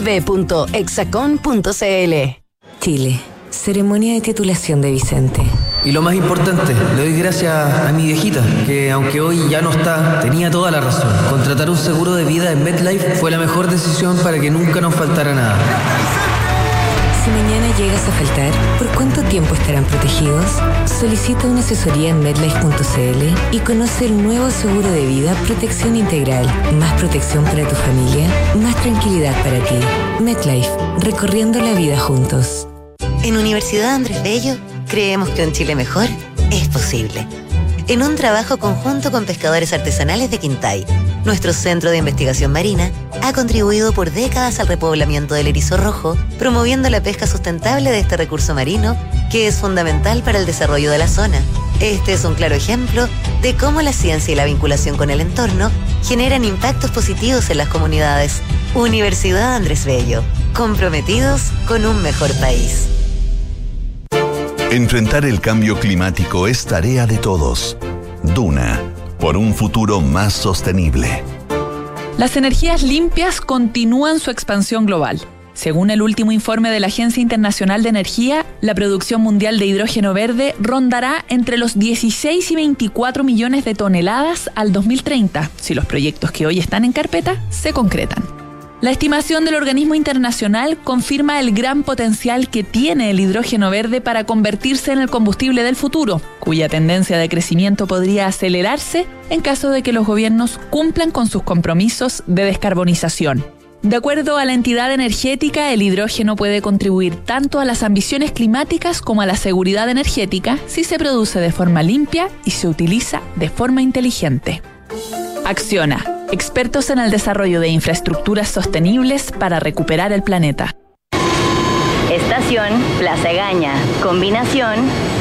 www.exacon.cl Chile, ceremonia de titulación de Vicente. Y lo más importante, le doy gracias a mi viejita, que aunque hoy ya no está, tenía toda la razón. Contratar un seguro de vida en MetLife fue la mejor decisión para que nunca nos faltara nada. Si mañana llegas a faltar, ¿por cuánto tiempo estarán protegidos? Solicita una asesoría en medlife.cl y conoce el nuevo seguro de vida Protección Integral. Más protección para tu familia, más tranquilidad para ti. MedLife, recorriendo la vida juntos. En Universidad Andrés Bello, creemos que un Chile mejor es posible. En un trabajo conjunto con pescadores artesanales de Quintay, nuestro centro de investigación marina ha contribuido por décadas al repoblamiento del erizo rojo, promoviendo la pesca sustentable de este recurso marino que es fundamental para el desarrollo de la zona. Este es un claro ejemplo de cómo la ciencia y la vinculación con el entorno generan impactos positivos en las comunidades. Universidad Andrés Bello, comprometidos con un mejor país. Enfrentar el cambio climático es tarea de todos. Duna, por un futuro más sostenible. Las energías limpias continúan su expansión global. Según el último informe de la Agencia Internacional de Energía, la producción mundial de hidrógeno verde rondará entre los 16 y 24 millones de toneladas al 2030, si los proyectos que hoy están en carpeta se concretan. La estimación del organismo internacional confirma el gran potencial que tiene el hidrógeno verde para convertirse en el combustible del futuro, cuya tendencia de crecimiento podría acelerarse en caso de que los gobiernos cumplan con sus compromisos de descarbonización. De acuerdo a la entidad energética, el hidrógeno puede contribuir tanto a las ambiciones climáticas como a la seguridad energética si se produce de forma limpia y se utiliza de forma inteligente. Acciona, expertos en el desarrollo de infraestructuras sostenibles para recuperar el planeta. Estación Plaza Gaña, combinación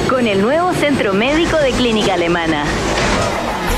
con el nuevo Centro Médico de Clínica Alemana.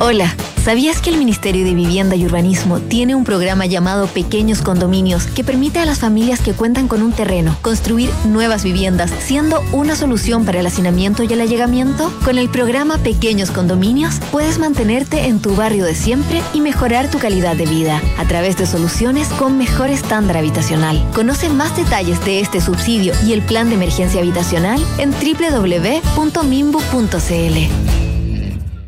Hola. ¿Sabías que el Ministerio de Vivienda y Urbanismo tiene un programa llamado Pequeños Condominios que permite a las familias que cuentan con un terreno construir nuevas viviendas, siendo una solución para el hacinamiento y el allegamiento? Con el programa Pequeños Condominios puedes mantenerte en tu barrio de siempre y mejorar tu calidad de vida a través de soluciones con mejor estándar habitacional. Conoce más detalles de este subsidio y el plan de emergencia habitacional en www.mimbu.cl.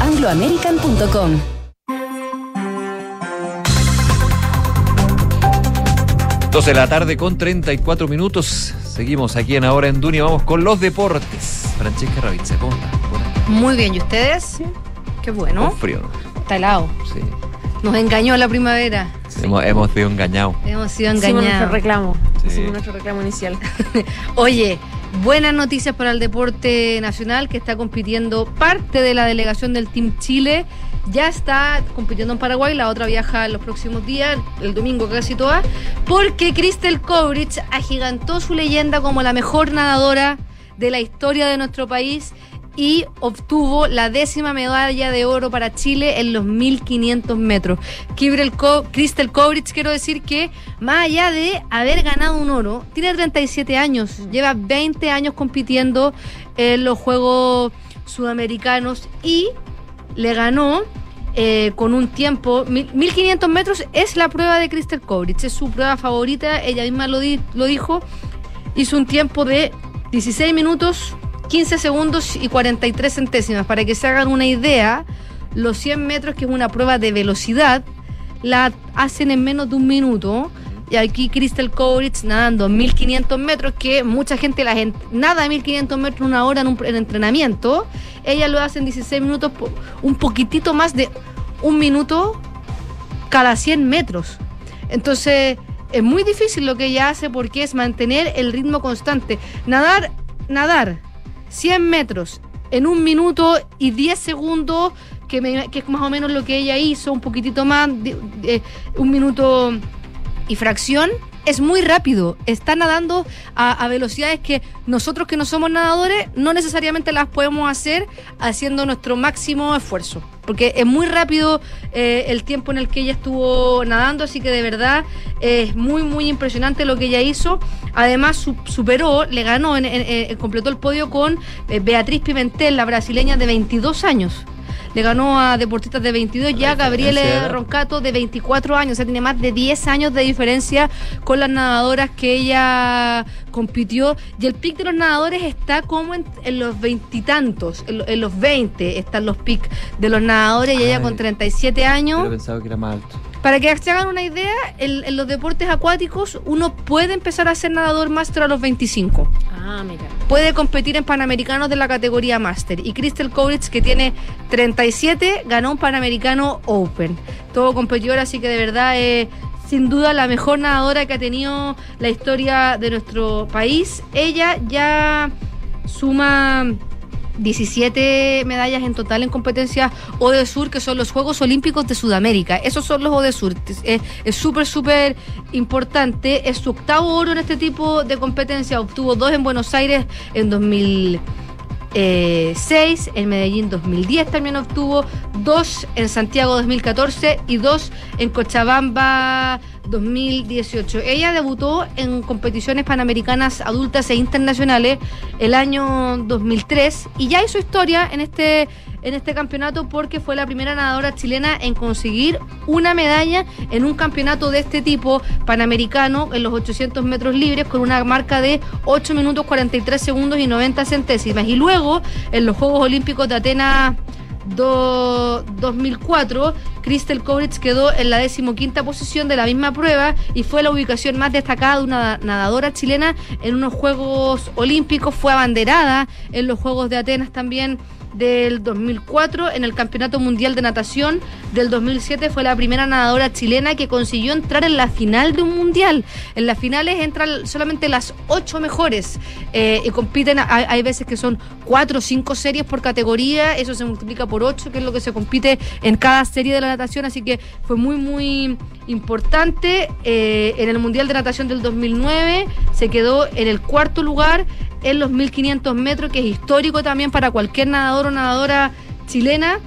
angloamerican.com. de la tarde con 34 minutos. Seguimos aquí en Ahora en Dunia. Vamos con los deportes. Francesca Ravizza, ¿cómo Muy bien, ¿y ustedes? Qué bueno. frío. Está helado. Sí. Nos engañó la primavera. Hemos, hemos sido engañados. Hemos sido Hicimos nuestro engañados. reclamo. Sí. Hicimos nuestro reclamo inicial. Oye, buenas noticias para el deporte nacional que está compitiendo parte de la delegación del Team Chile. Ya está compitiendo en Paraguay, la otra viaja los próximos días, el domingo casi toda, porque Crystal Kovrich agigantó su leyenda como la mejor nadadora de la historia de nuestro país y obtuvo la décima medalla de oro para Chile en los 1500 metros. Kibrel Crystal Kovrich, quiero decir que más allá de haber ganado un oro, tiene 37 años, lleva 20 años compitiendo en los Juegos Sudamericanos y le ganó eh, con un tiempo, mil- 1500 metros es la prueba de Crystal Kovrich, es su prueba favorita, ella misma lo dijo, hizo un tiempo de 16 minutos, 15 segundos y 43 centésimas. Para que se hagan una idea, los 100 metros, que es una prueba de velocidad, la hacen en menos de un minuto. Y aquí Crystal Kovrich nadando 1500 metros, que mucha gente la gente nada 1500 metros una hora en un en entrenamiento. Ella lo hace en 16 minutos, un poquitito más de un minuto cada 100 metros. Entonces, es muy difícil lo que ella hace porque es mantener el ritmo constante. Nadar, nadar 100 metros en un minuto y 10 segundos, que, me- que es más o menos lo que ella hizo, un poquitito más, de- un minuto y fracción. Es muy rápido, está nadando a, velocidades que nosotros que no somos nadadores no necesariamente las podemos hacer haciendo nuestro máximo esfuerzo, porque es muy rápido eh, el tiempo en el que ella estuvo nadando, así que de verdad eh, es muy, muy impresionante lo que ella hizo. Además, su- superó, le ganó, en- completó el podio con eh, Beatriz Pimentel, la brasileña de 22 años. Le ganó a deportistas de 22, ya era- Roncato de 24 años, o sea, tiene más de 10 años de diferencia con las nadadoras que ella compitió. Y el pic de los nadadores está como en, en los veintitantos, en, en los 20 están los pics de los nadadores y ella con 37 años. Hubiera pensado que era más alto. Para que se hagan una idea, en, en los deportes acuáticos uno puede empezar a ser nadador máster a los 25 Ah, mira. puede competir en Panamericanos de la categoría Master. Y Crystal Kovrich, que tiene 37, ganó un Panamericano Open. Todo competidor, así que de verdad es sin duda la mejor nadadora que ha tenido la historia de nuestro país. Ella ya suma 17 medallas en total en competencias ODESUR, que son los Juegos Olímpicos de Sudamérica. Esos son los ODESUR. Es súper, súper importante. Es su octavo oro en este tipo de competencia. Obtuvo dos en Buenos Aires en 2006, en Medellín 2010 también obtuvo, dos en Santiago 2014 y dos en Cochabamba 2018. Ella debutó en competiciones panamericanas adultas e internacionales el año 2003 y ya hizo historia en este en este campeonato porque fue la primera nadadora chilena en conseguir una medalla en un campeonato de este tipo panamericano en los 800 metros libres con una marca de 8 minutos 43 segundos y 90 centésimas. Y luego en los Juegos Olímpicos de Atenas do- 2004, Crystal Kovrich quedó en la decimoquinta posición de la misma prueba y fue la ubicación más destacada de una nadadora chilena en unos Juegos Olímpicos. Fue abanderada en los Juegos de Atenas también del 2004 en el Campeonato Mundial de Natación del 2007 fue la primera nadadora chilena que consiguió entrar en la final de un mundial. En las finales entran solamente las ocho mejores eh, y compiten, hay, veces que son cuatro o cinco series por categoría, eso se multiplica por ocho, que es lo que se compite en cada serie de la natación, así que fue muy, muy importante. Eh, en el Mundial de Natación del 2009 se quedó en el cuarto lugar en los 1500 metros, que es histórico también para cualquier nadador o nadadora chilena.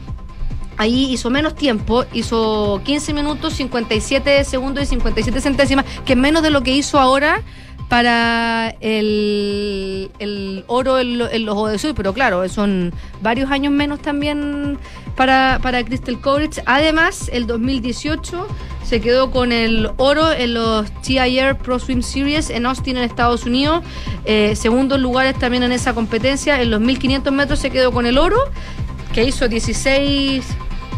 Ahí hizo menos tiempo, hizo 15 minutos, 57 segundos y 57 centésimas, que es menos de lo que hizo ahora para el, el oro en, en los ODSUI, pero claro, son varios años menos también para, para Crystal Kovrich. Además, el 2018 se quedó con el oro en los TIR Pro Swim Series en Austin, en Estados Unidos. Eh, segundos lugares también en esa competencia. En los 1500 metros se quedó con el oro, que hizo 16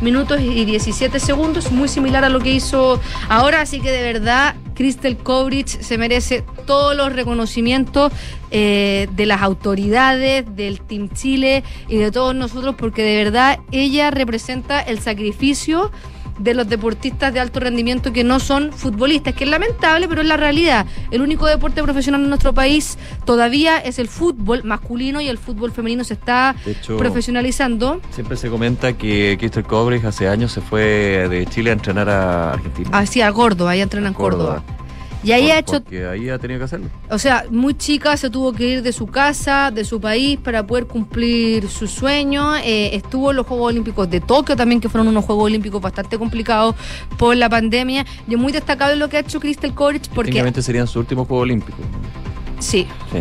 minutos y 17 segundos, muy similar a lo que hizo ahora, así que de verdad Crystal Kovrich se merece todos los reconocimientos eh, de las autoridades, del Team Chile y de todos nosotros, porque de verdad ella representa el sacrificio de los deportistas de alto rendimiento que no son futbolistas, que es lamentable, pero es la realidad. El único deporte profesional en nuestro país todavía es el fútbol masculino y el fútbol femenino se está hecho, profesionalizando. Siempre se comenta que Crystal Cobres hace años se fue de Chile a entrenar a Argentina. Así, a Córdoba, ahí entrena en Córdoba. Y ahí Por- ha hecho Porque ahí ha tenido que hacerlo. O sea, muy chica se tuvo que ir de su casa, de su país, para poder cumplir su sueño. Eh, estuvo en los Juegos Olímpicos de Tokio también, que fueron unos Juegos Olímpicos bastante complicados por la pandemia. Y es muy destacable lo que ha hecho Crystal Courage porque... Técnicamente serían sus últimos Juegos Olímpicos. Sí, Sí.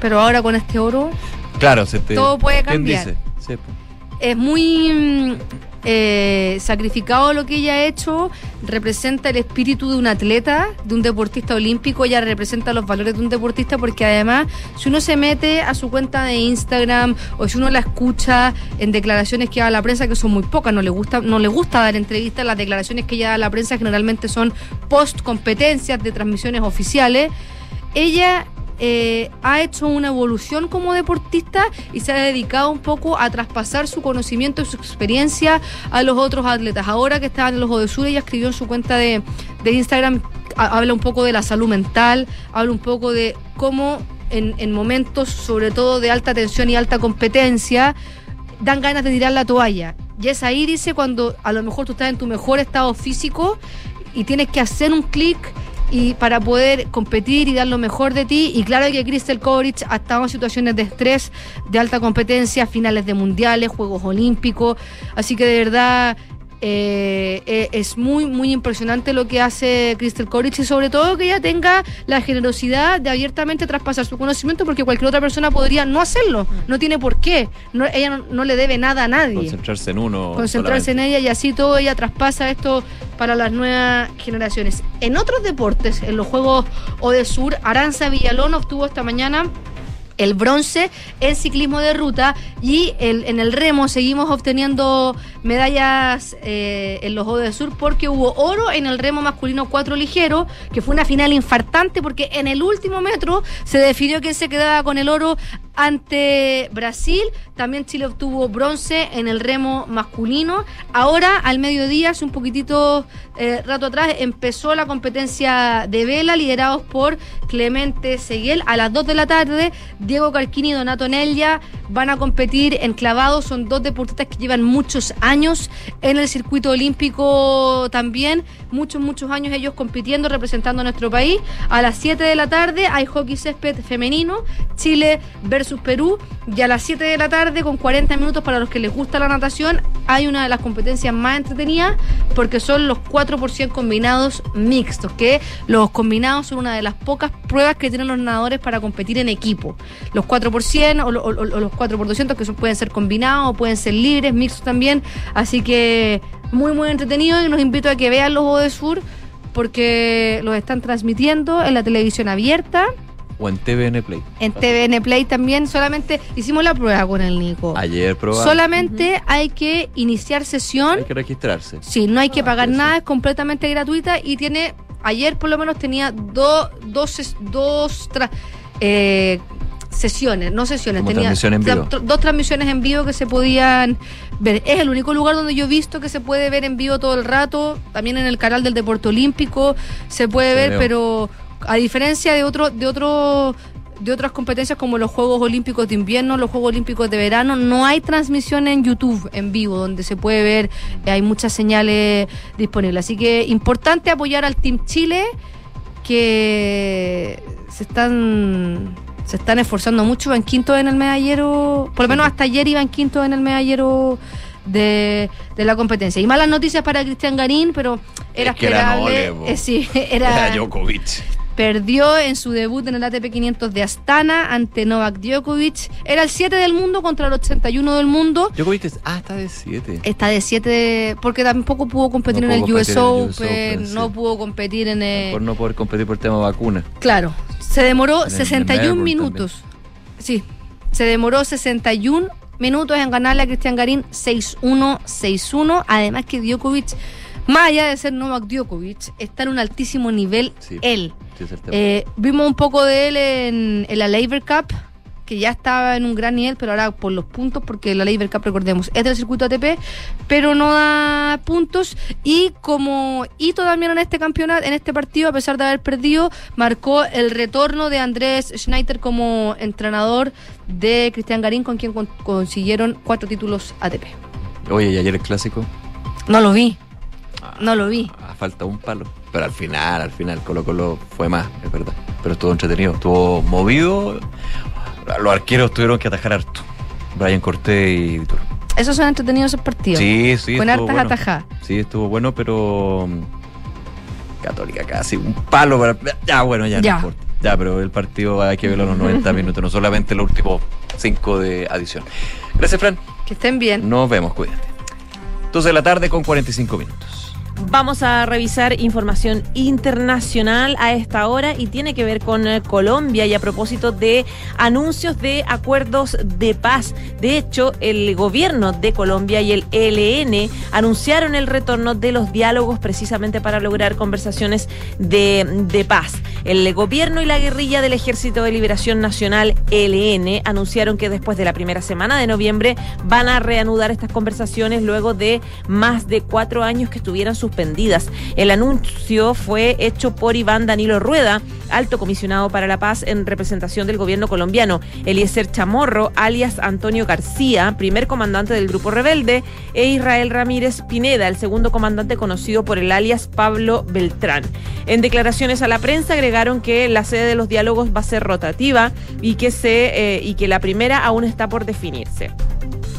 pero ahora con este oro Claro, se te, Todo puede ¿quién cambiar. dice? Sí, pues. es muy mm, eh, sacrificado lo que ella ha hecho, representa el espíritu de un atleta, de un deportista olímpico, ella representa los valores de un deportista porque además si uno se mete a su cuenta de Instagram o si uno la escucha en declaraciones que da la prensa, que son muy pocas, no le gusta, no le gusta dar entrevistas, las declaraciones que ella da a la prensa generalmente son post competencias de transmisiones oficiales, ella eh, ha hecho una evolución como deportista y se ha dedicado un poco a traspasar su conocimiento y su experiencia a los otros atletas. Ahora que está en los de Sur, ella escribió en su cuenta de, de Instagram, ha- habla un poco de la salud mental, habla un poco de cómo en, en momentos, sobre todo de alta tensión y alta competencia, dan ganas de tirar la toalla. Y es ahí, dice, cuando a lo mejor tú estás en tu mejor estado físico y tienes que hacer un clic y para poder competir y dar lo mejor de ti. Y claro que Crystal Courage ha estado en situaciones de estrés, de alta competencia, finales de mundiales, Juegos Olímpicos. Así que de verdad eh, eh, es muy, muy impresionante lo que hace Crystal Courage y sobre todo que ella tenga la generosidad de abiertamente traspasar su conocimiento porque cualquier otra persona podría no hacerlo. No tiene por qué. No, ella no, no le debe nada a nadie Concentrarse en uno. concentrarse en ella y así todo ella traspasa esto para las nuevas generaciones. En otros deportes, en los Juegos Odesur, Aranza Villalón obtuvo esta mañana el bronce en ciclismo de ruta y el- en el remo seguimos obteniendo medallas eh, en los Juegos de Sur porque hubo oro en el remo masculino 4 ligero, que fue una final infartante porque en el último metro se definió quién se quedaba con el oro ante Brasil. También Chile obtuvo bronce en el remo masculino. Ahora, al mediodía, hace un poquitito eh, rato atrás, empezó la competencia de vela, liderados por Clemente Seguel. A las 2 de la tarde, Diego Carquini y Donato Nelia van a competir en clavados. Son dos deportistas que llevan muchos años en el circuito olímpico también. Muchos, muchos años ellos compitiendo, representando nuestro país. A las 7 de la tarde hay hockey césped femenino, Chile versus Perú. Y a las 7 de la tarde, con 40 minutos para los que les gusta la natación, hay una de las competencias más entretenidas porque son los 4 por 100 combinados mixtos, que los combinados son una de las pocas pruebas que tienen los nadadores para competir en equipo. Los 4 por 100 o, lo- o- o los 4 por 200 que son- pueden ser combinados o pueden ser libres, mixtos también. Así que muy, muy entretenido y los invito a que vean los de Sur porque los están transmitiendo en la televisión abierta, O en TVN Play. en TVN Play también. Solamente hicimos la prueba con el Nico. Ayer probamos. Solamente hay que iniciar sesión. Hay que registrarse. Sí, no hay que pagar nada, es completamente gratuita y tiene, ayer por lo menos tenía do- dos, dos tra- eh, sesiones, no sesiones, tenía transmisión en vivo. tra- dos transmisiones en vivo que se podían ver. Es el único lugar donde yo he visto que se puede ver en vivo todo el rato, también en el canal del Deporte Olímpico se puede Se ver, veo. pero a diferencia de otro, de otro de otras competencias como los Juegos Olímpicos de invierno, los Juegos Olímpicos de verano, no hay transmisión en YouTube en vivo donde se puede ver, eh, hay muchas señales disponibles. Así que importante apoyar al Team Chile que se están se están esforzando mucho, van quinto en el medallero, por lo menos hasta ayer iban quinto en el medallero de, de la competencia. Y malas noticias para Cristian Garín, pero era Es que era esperable. Po. Eh, sí, era, Era Djokovic. Perdió en su debut en el ATP 500 de Astana ante Novak Djokovic. Era el 7 del mundo contra el 81 del mundo. Djokovic es- ah, está de 7. Está de 7 porque tampoco pudo competir No en el US Open, no sí. pudo competir en el... Por no poder competir por tema vacuna. Claro, se demoró En el- en 61 Melbourne minutos. Sí, se demoró 61 minutos en ganarle a Cristian Garín 6-1, 6-1. Además que Djokovic, más allá de ser Novak Djokovic, está en un altísimo nivel Sí. él. Sí. Eh, vimos un poco de él en, en la Labor Cup que ya estaba en un gran nivel, pero ahora por los puntos, porque la Labor Cup, recordemos, es del circuito ATP, pero no da puntos. Y como hito también en este campeonato, en este partido, a pesar de haber perdido, marcó el retorno de Andrés Schneider como entrenador de Cristian Garín, con quien con- consiguieron cuatro títulos ATP. Oye, ¿y ayer el clásico? No lo vi. No lo vi. Ah, falta un palo. Pero al final, al final, Colo Colo fue más, es verdad. Pero estuvo entretenido, estuvo movido. Los arqueros tuvieron que atajar harto. Brian Cortés y Vitor. Esos son entretenidos esos partidos. Sí, sí. Con hartas bueno. atajadas. Sí, estuvo bueno, pero. mm, Católica casi, un palo para. Ya, bueno, ya, Ya. no importa. Ya, pero el partido hay que verlo a los 90 minutos, no solamente los últimos 5 de adición. Gracias, Fran. Que estén bien. Nos vemos, cuídate. 2 de la tarde con 45 minutos. Vamos a revisar información internacional a esta hora y tiene que ver con eh, Colombia y a propósito de anuncios de acuerdos de paz. De hecho, el gobierno de Colombia y el ELN anunciaron el retorno de los diálogos precisamente para lograr conversaciones de, de paz. El gobierno y la guerrilla del Ejército de Liberación Nacional, ELN, anunciaron que después de la primera semana de noviembre van a reanudar estas conversaciones luego de más de cuatro años que estuvieran suspendidas. El anuncio fue hecho por Iván Danilo Rueda, alto comisionado para la paz en representación del gobierno colombiano, Eliezer Chamorro, alias Antonio García, primer comandante del grupo rebelde, e Israel Ramírez Pineda, el segundo comandante conocido por el alias Pablo Beltrán. En declaraciones a la prensa agregaron que la sede de los diálogos va a ser rotativa y que, se, eh, y que la primera aún está por definirse.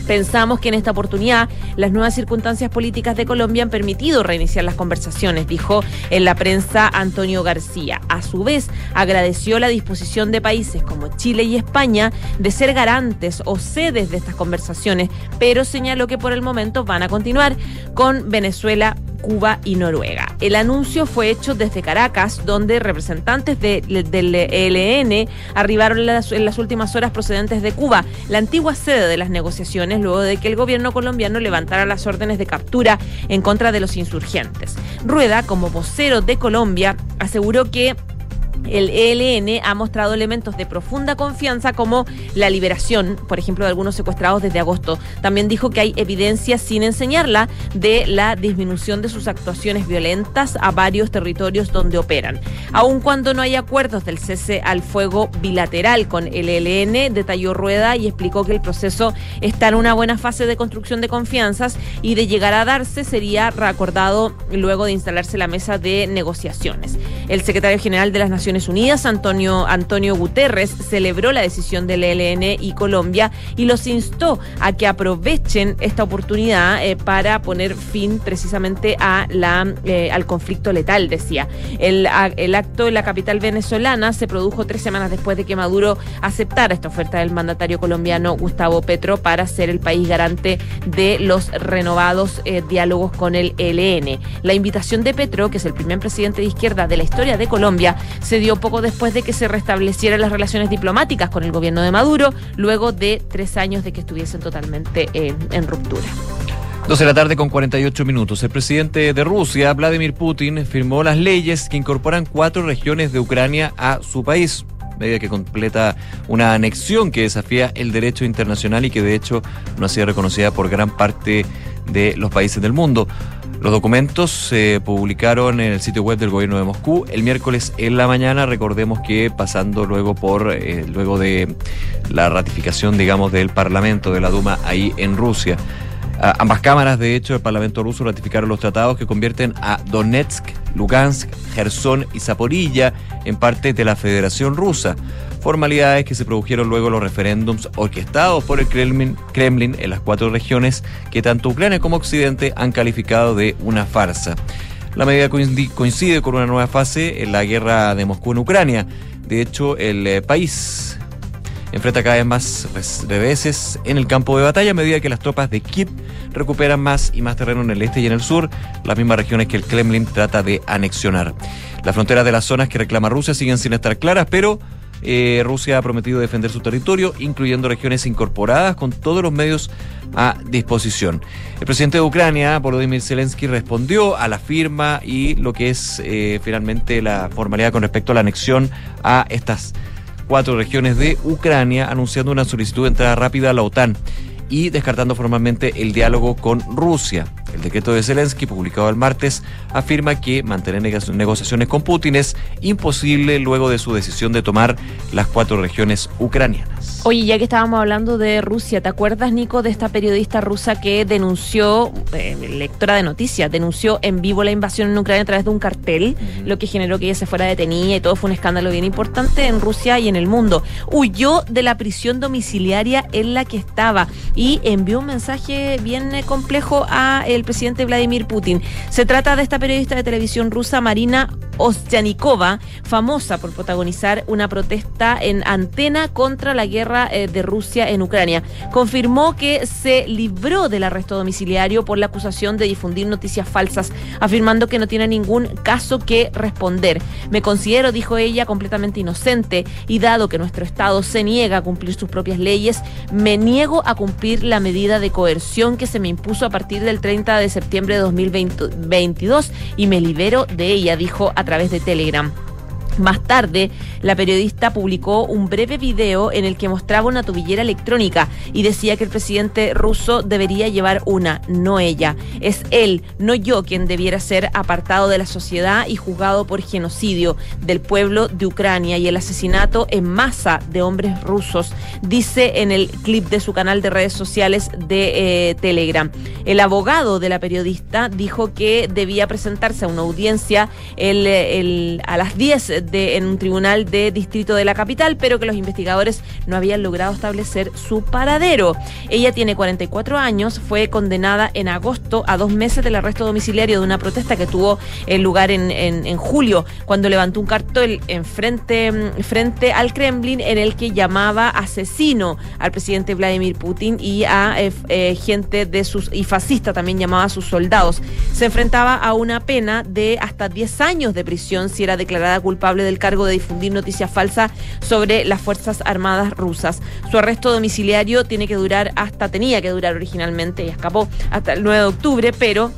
Pensamos que en esta oportunidad las nuevas circunstancias políticas de Colombia han permitido reiniciar las conversaciones, dijo en la prensa Antonio García. A su vez, agradeció la disposición de países como Chile y España de ser garantes o sedes de estas conversaciones, pero señaló que por el momento van a continuar con Venezuela, Cuba y Noruega. El anuncio fue hecho desde Caracas, donde representantes de- del ELN arribaron las, en las últimas horas procedentes de Cuba, la antigua sede de las negociaciones, luego de que el gobierno colombiano levantara las órdenes de captura en contra de los insurgentes. Rueda, como vocero de Colombia, aseguró que el ELN ha mostrado elementos de profunda confianza como la liberación, por ejemplo, de algunos secuestrados desde agosto. También dijo que hay evidencia sin enseñarla de la disminución de sus actuaciones violentas a varios territorios donde operan. Aun cuando no hay acuerdos del cese al fuego bilateral con el ELN, detalló Rueda y explicó que el proceso está en una buena fase de construcción de confianzas y de llegar a darse sería reacordado luego de instalarse la mesa de negociaciones. El secretario general de las Naciones Unidas, Antonio, Antonio Guterres, celebró la decisión del ELN y Colombia y los instó a que aprovechen esta oportunidad eh, para poner fin precisamente a la, eh, al conflicto letal, decía. El, el acto en la capital venezolana se produjo tres semanas después de que Maduro aceptara esta oferta del mandatario colombiano Gustavo Petro para ser el país garante de los renovados eh, diálogos con el ELN. La invitación de Petro, que es el primer presidente de izquierda de la historia de Colombia, se dio poco después de que se restablecieran las relaciones diplomáticas con el gobierno de Maduro, luego de tres años de que estuviesen totalmente en, en ruptura. 12 de la tarde con 48 minutos. El presidente de Rusia, Vladimir Putin, firmó las leyes que incorporan cuatro regiones de Ucrania a su país. Medida que completa una anexión que desafía el derecho internacional y que de hecho no ha sido reconocida por gran parte de los países del mundo. Los documentos se publicaron en el sitio web del gobierno de Moscú el miércoles en la mañana. Recordemos que pasando luego por eh, luego de la ratificación, digamos, del Parlamento de la Duma ahí en Rusia. Ambas cámaras, de hecho, del Parlamento ruso ratificaron los tratados que convierten a Donetsk, Lugansk, Gerson y Zaporilla en parte de la Federación Rusa. Formalidades que se produjeron luego los referéndums orquestados por el Kremlin, en las cuatro regiones que tanto Ucrania como Occidente han calificado de una farsa. La medida coincide- coincide con una nueva fase en la guerra de Moscú en Ucrania. De hecho, el eh, país enfrenta cada vez más reveses en el campo de batalla a medida que las tropas de Kiev recuperan más y más terreno en el este y en el sur, las mismas regiones que el Kremlin trata de anexionar. Las fronteras de las zonas que reclama Rusia siguen sin estar claras, pero eh, Rusia ha prometido defender su territorio, incluyendo regiones incorporadas con todos los medios a disposición. El presidente de Ucrania, Volodymyr Zelensky, respondió a la firma y lo que es eh, finalmente la formalidad con respecto a la anexión a estas cuatro regiones de Ucrania, anunciando una solicitud de entrada rápida a la OTAN y descartando formalmente el diálogo con Rusia. El decreto de Zelensky, publicado el martes, afirma que mantener negociaciones con Putin es imposible luego de su decisión de tomar las cuatro regiones ucranianas. Oye, ya que estábamos hablando de Rusia, ¿te acuerdas, Nico, de esta periodista rusa que denunció, eh, lectora de noticias, denunció en vivo la invasión en Ucrania a través de un cartel, lo que generó que ella se fuera detenida y todo fue un escándalo bien importante en Rusia y en el mundo? Huyó de la prisión domiciliaria en la que estaba y envió un mensaje bien eh, complejo a el presidente Vladimir Putin. Se trata de esta periodista de televisión rusa Marina Ostyanikova, famosa por protagonizar una protesta en antena contra la guerra eh, de Rusia en Ucrania. Confirmó que se libró del arresto domiciliario por la acusación de difundir noticias falsas, afirmando que no tiene ningún caso que responder. Me considero, dijo ella, completamente inocente y dado que nuestro Estado se niega a cumplir sus propias leyes, me niego a cumplir la medida de coerción que se me impuso a partir del 30 de septiembre de 2022 y me libero de ella, dijo a través de Telegram. Más tarde, la periodista publicó un breve video en el que mostraba una tubillera electrónica y decía que el presidente ruso debería llevar una, no ella. Es él, no yo, quien debiera ser apartado de la sociedad y juzgado por genocidio del pueblo de Ucrania y el asesinato en masa de hombres rusos, dice en el clip de su canal de redes sociales de eh, Telegram. El abogado de la periodista dijo que debía presentarse a una audiencia a las 10 en un tribunal de distrito de la capital, pero que los investigadores no habían logrado establecer su paradero. Ella tiene 44 años, fue condenada en agosto a dos meses del arresto domiciliario de una protesta que tuvo lugar en, en, julio, cuando levantó un cartel en frente, frente al Kremlin en el que llamaba asesino al presidente Vladimir Putin y a eh, eh, gente de sus, y fascista también llamaba a sus soldados. Se enfrentaba a una pena de hasta 10 años de prisión si era declarada culpable del cargo de difundir noticias falsas sobre las Fuerzas Armadas rusas. Su arresto domiciliario tiene que durar hasta, tenía que durar originalmente y escapó hasta el 9 de octubre, pero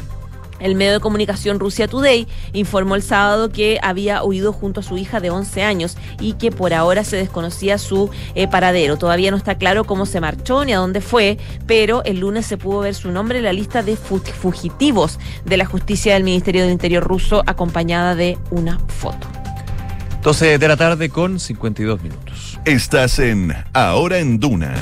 el medio de comunicación Rusia Today informó el sábado que había huido junto a su hija de 11 años y que por ahora se desconocía su eh, paradero. Todavía no está claro cómo se marchó ni a dónde fue, pero el lunes se pudo ver su nombre en la lista de fugitivos de la justicia del Ministerio del Interior ruso acompañada de una foto. 12 de la tarde con 52 minutos. Estás en Ahora en Duna.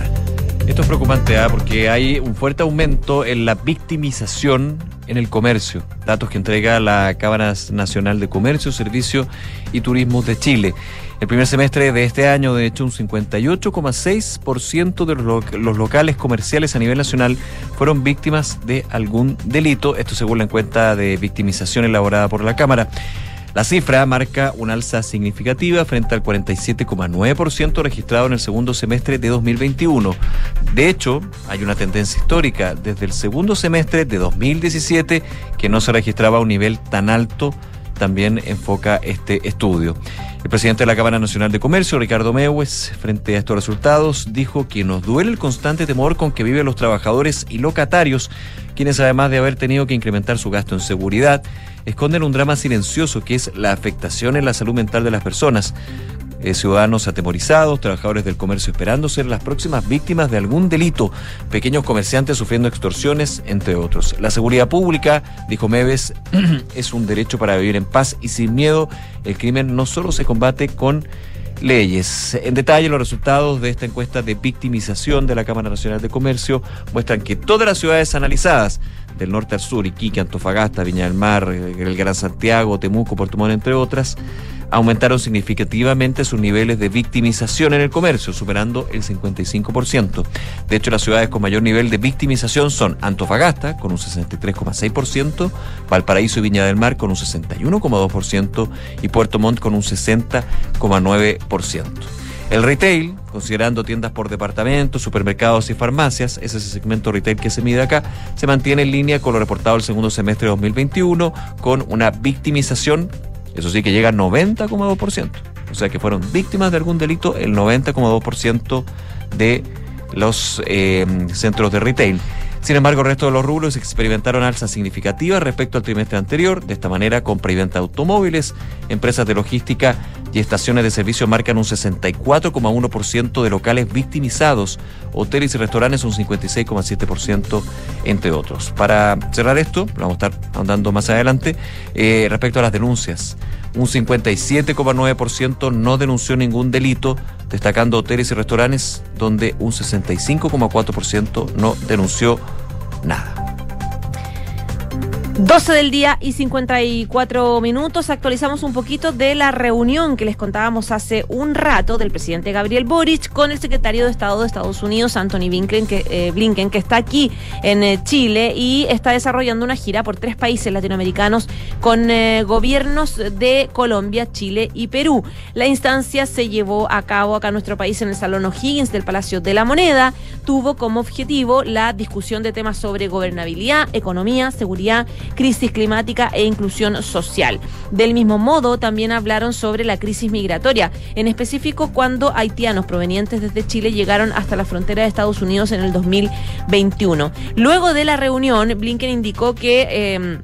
Esto es preocupante ¿ah? porque hay un fuerte aumento en la victimización en el comercio. Datos que entrega la Cámara Nacional de Comercio, Servicio y Turismo de Chile. El primer semestre de este año, de hecho, un 58,6% de los locales comerciales a nivel nacional fueron víctimas de algún delito. Esto según la encuesta de victimización elaborada por la Cámara. La cifra marca una alza significativa frente al 47,9% registrado en el segundo semestre de 2021. De hecho, hay una tendencia histórica desde el segundo semestre de 2017 que no se registraba un nivel tan alto también enfoca este estudio. El presidente de la Cámara Nacional de Comercio, Ricardo Mewes, frente a estos resultados, dijo que nos duele el constante temor con que viven los trabajadores y locatarios, quienes además de haber tenido que incrementar su gasto en seguridad, esconden un drama silencioso que es la afectación en la salud mental de las personas. Eh, ciudadanos atemorizados, trabajadores del comercio esperando ser las próximas víctimas de algún delito, pequeños comerciantes sufriendo extorsiones, entre otros. La seguridad pública, dijo Meves, es un derecho para vivir en paz y sin miedo. El crimen no solo se combate con leyes. En detalle, los resultados de esta encuesta de victimización de la Cámara Nacional de Comercio muestran que todas las ciudades analizadas del norte al sur, Iquique, Antofagasta, Viña del Mar, el Gran Santiago, Temuco, Puerto Montt, entre otras, aumentaron significativamente sus niveles de victimización en el comercio, superando el 55%. De hecho, las ciudades con mayor nivel de victimización son Antofagasta, con un 63,6%, Valparaíso y Viña del Mar, con un 61,2%, y Puerto Montt, con un 60,9%. El retail, considerando tiendas por departamento, supermercados y farmacias, ese es el segmento retail que se mide acá, se mantiene en línea con lo reportado el segundo semestre de 2021, con una victimización, eso sí que llega al 90,2%. O sea que fueron víctimas de algún delito el 90,2% de los eh, centros de retail. Sin embargo, el resto de los rubros experimentaron alzas significativas respecto al trimestre anterior. De esta manera, compra y venta de automóviles, empresas de logística y estaciones de servicio marcan un 64,1% de locales victimizados, hoteles y restaurantes un 56,7%, entre otros. Para cerrar esto, vamos a estar andando más adelante, eh, respecto a las denuncias. Un 57,9% no denunció ningún delito, destacando hoteles y restaurantes, donde un 65,4% no denunció nada. 12 del día y 54 minutos. Actualizamos un poquito de la reunión que les contábamos hace un rato del presidente Gabriel Boric con el secretario de Estado de Estados Unidos, Anthony Blinken, que, eh, Blinken, que está aquí en eh, Chile y está desarrollando una gira por tres países latinoamericanos con eh, gobiernos de Colombia, Chile y Perú. La instancia se llevó a cabo acá en nuestro país en el Salón O'Higgins del Palacio de la Moneda. Tuvo como objetivo la discusión de temas sobre gobernabilidad, economía, seguridad crisis climática e inclusión social. Del mismo modo, también hablaron sobre la crisis migratoria, en específico cuando haitianos provenientes desde Chile llegaron hasta la frontera de Estados Unidos en el 2021. Luego de la reunión, Blinken indicó que... Eh,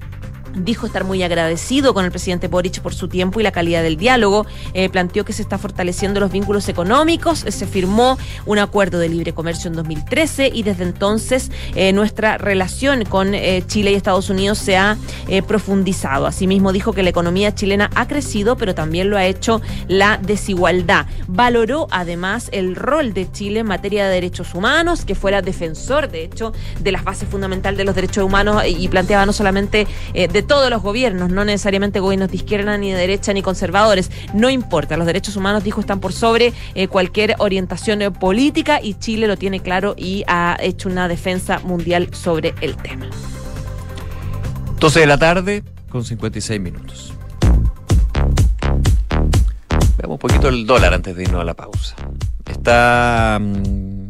Dijo estar muy agradecido con el presidente Boric por su tiempo y la calidad del diálogo. Eh, planteó que se está fortaleciendo los vínculos económicos. Se firmó un acuerdo de libre comercio en 2013 y desde entonces eh, nuestra relación con eh, Chile y Estados Unidos se ha profundizado. Asimismo dijo que la economía chilena ha crecido, pero también lo ha hecho la desigualdad. Valoró además el rol de Chile en materia de derechos humanos, que fuera defensor, de hecho, de las bases fundamentales de los derechos humanos y planteaba no solamente todos los gobiernos, no necesariamente gobiernos de izquierda ni de derecha ni conservadores. No importa, los derechos humanos, dijo, están por sobre eh, cualquier orientación eh, política y Chile lo tiene claro y ha hecho una defensa mundial sobre el tema. 12 de la tarde con 56 minutos. Veamos un poquito el dólar antes de irnos a la pausa. Está... Mm,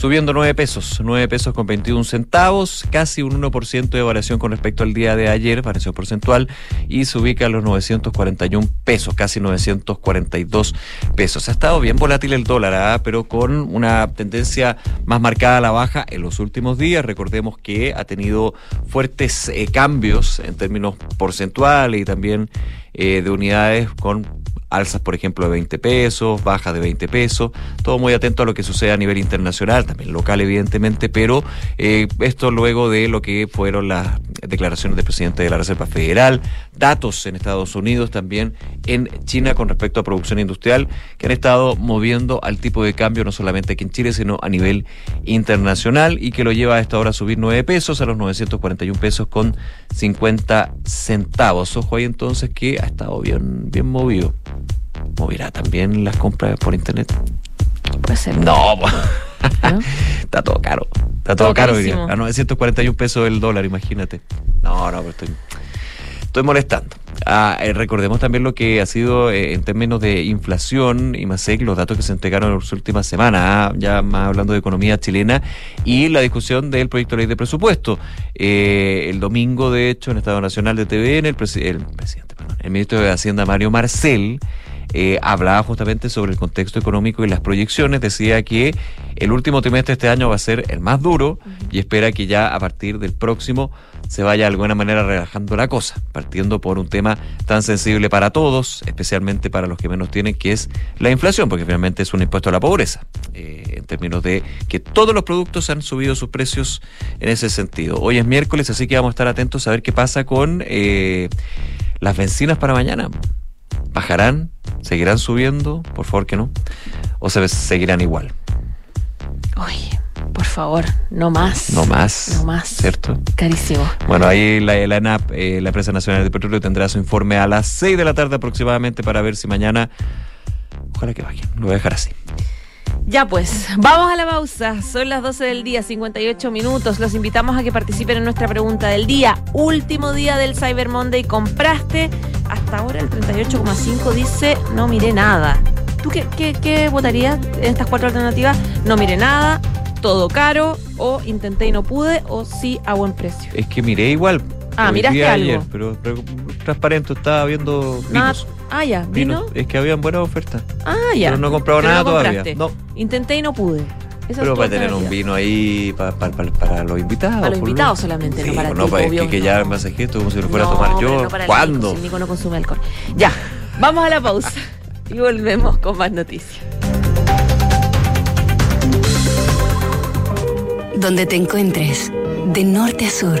subiendo 9 pesos, 9 pesos con 21 centavos, casi un 1% de variación con respecto al día de ayer, variación porcentual, y se ubica a los 941 pesos, casi 942 pesos. Ha estado bien volátil el dólar, ¿ah? pero con una tendencia más marcada a la baja en los últimos días. Recordemos que ha tenido fuertes eh, cambios en términos porcentuales y también eh, de unidades con alzas, por ejemplo, de 20 pesos, bajas de 20 pesos, todo muy atento a lo que sucede a nivel internacional, también local, evidentemente, pero eh, esto luego de lo que fueron las declaraciones del presidente de la Reserva Federal, datos en Estados Unidos, también en China con respecto a producción industrial, que han estado moviendo al tipo de cambio no solamente aquí en Chile, sino a nivel internacional y que lo lleva a esta hora a subir 9 pesos a los 941 pesos con 50 centavos. Ojo ahí entonces que ha estado bien, bien movido moverá también las compras por internet. Puede ser. No, está todo caro. Está todo, caro A 941 pesos el dólar, imagínate. No, no, pero estoy, estoy molestando. Ah, eh, recordemos también lo que ha sido eh, en términos de inflación y más los datos que se entregaron en las últimas semanas, ah, ya más hablando de economía chilena y la discusión del proyecto de ley de presupuesto. Eh, el domingo, de hecho, en Estado Nacional de TVN, el, el presidente, perdón, el ministro de Hacienda, Mario Marcel, eh, hablaba justamente sobre el contexto económico y las proyecciones. Decía que el último trimestre de este año va a ser el más duro y espera que ya a partir del próximo se vaya de alguna manera relajando la cosa, partiendo por un tema tan sensible para todos, especialmente para los que menos tienen, que es la inflación, porque finalmente es un impuesto a la pobreza, eh, en términos de que todos los productos han subido sus precios en ese sentido. Hoy es miércoles, así que vamos a estar atentos a ver qué pasa con eh, las bencinas para mañana. ¿Bajarán? ¿Seguirán subiendo? Por favor que no. ¿O se seguirán igual? Oye, por favor, no más. No más. No más. ¿Cierto? Carísimo. Bueno, ahí la, la ENAP, eh, la Empresa Nacional de Petróleo, tendrá su informe a las 6 de la tarde aproximadamente para ver si mañana. Ojalá que bajen. Lo voy a dejar así. Ya pues, vamos a la pausa. Son las 12 del día, 58 minutos. Los invitamos a que participen en nuestra pregunta del día. Último día del Cyber Monday. ¿Compraste? Hasta ahora el 38,5 dice no miré nada. ¿Tú qué, qué, votarías en estas cuatro alternativas? No miré nada, todo caro, o intenté y no pude, o sí a buen precio. Es que miré igual. Ah, miraste algo. pero, transparente, estaba viendo vinos. Ah, ya, ¿vino? Es que habían buenas ofertas. Ah, ya. Pero no he comprado nada todavía. No. Intenté y no pude. Esa es Pero para tener un vino ahí pa- pa- pa- para los invitados. Para los invitados lo- solamente, no Sí, para pues ti, no, para obvio, que, que no. ya me hace gesto como si lo fuera No, a tomar pero yo. no para el ¿Cuándo? Nico, si Nico no consume alcohol. Ya, vamos a la pausa y volvemos con más noticias. Donde te encuentres, de norte a sur,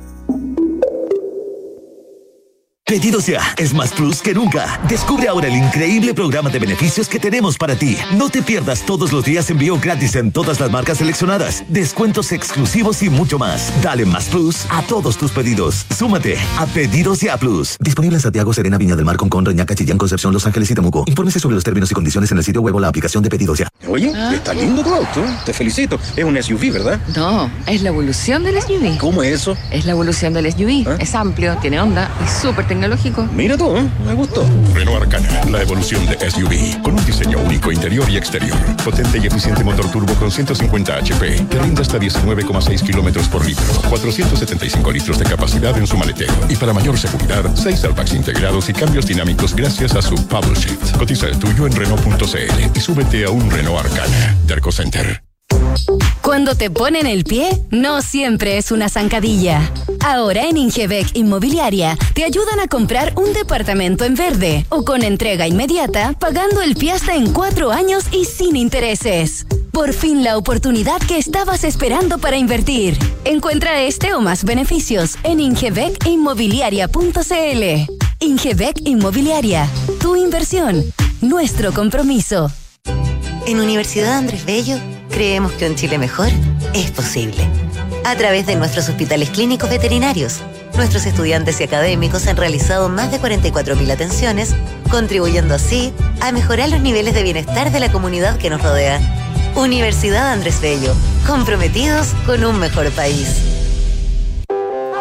Pedidos ya es más plus que nunca. Descubre ahora el increíble programa de beneficios que tenemos para ti. No te pierdas todos los días envío gratis en todas las marcas seleccionadas, descuentos exclusivos y mucho más. Dale más plus a todos tus pedidos. Súmate a Pedidos ya Plus. Disponible en Santiago, Serena, Viña del Mar, Concón, Reñaca, Chillán, Concepción, Los Ángeles y Temuco. Infórmese sobre los términos y condiciones en el sitio web o la aplicación de Pedidos ya. Oye, está lindo tu auto. Te felicito. Es un SUV, ¿verdad? No, es la evolución del SUV. ¿Cómo es eso? Es la evolución del SUV. Es amplio, tiene onda y súper tecnológico. Mira tú, ¿eh? me gustó. Renault Arcana, la evolución de SUV, con un diseño único interior y exterior. Potente y eficiente motor turbo con 150 HP, que rinde hasta 19,6 kilómetros por litro, 475 litros de capacidad en su maletero. Y para mayor seguridad, 6 airbags integrados y cambios dinámicos gracias a su Paddle Shift. Cotiza el tuyo en Renault.cl y súbete a un Renault Arcana. Derco Center. Cuando te ponen el pie, no siempre es una zancadilla. Ahora en Ingebec Inmobiliaria te ayudan a comprar un departamento en verde o con entrega inmediata, pagando el pie hasta en cuatro años y sin intereses. Por fin la oportunidad que estabas esperando para invertir. Encuentra este o más beneficios en ingebecinmobiliaria.cl. Ingebec Inmobiliaria, tu inversión, nuestro compromiso. En Universidad Andrés Bello creemos que un Chile mejor es posible. A través de nuestros hospitales clínicos veterinarios, nuestros estudiantes y académicos han realizado más de 44.000 atenciones, contribuyendo así a mejorar los niveles de bienestar de la comunidad que nos rodea. Universidad Andrés Bello, comprometidos con un mejor país.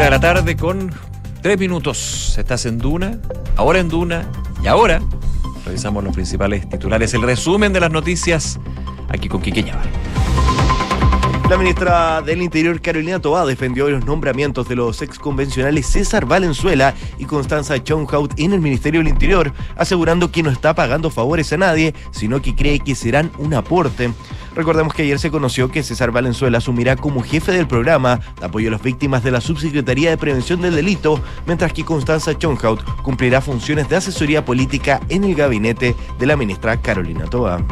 Una de la tarde con tres minutos. Estás en Duna, ahora en Duna y ahora revisamos los principales titulares. El resumen de las noticias aquí con Quique Ñabar. La ministra del Interior, Carolina Tobá, defendió los nombramientos de los exconvencionales César Valenzuela y Constanza Chonhout en el Ministerio del Interior, asegurando que no está pagando favores a nadie, sino que cree que serán un aporte. Recordemos que ayer se conoció que César Valenzuela asumirá como jefe del programa de apoyo a las víctimas de la Subsecretaría de Prevención del Delito, mientras que Constanza Chonhout cumplirá funciones de asesoría política en el gabinete de la ministra Carolina Toa.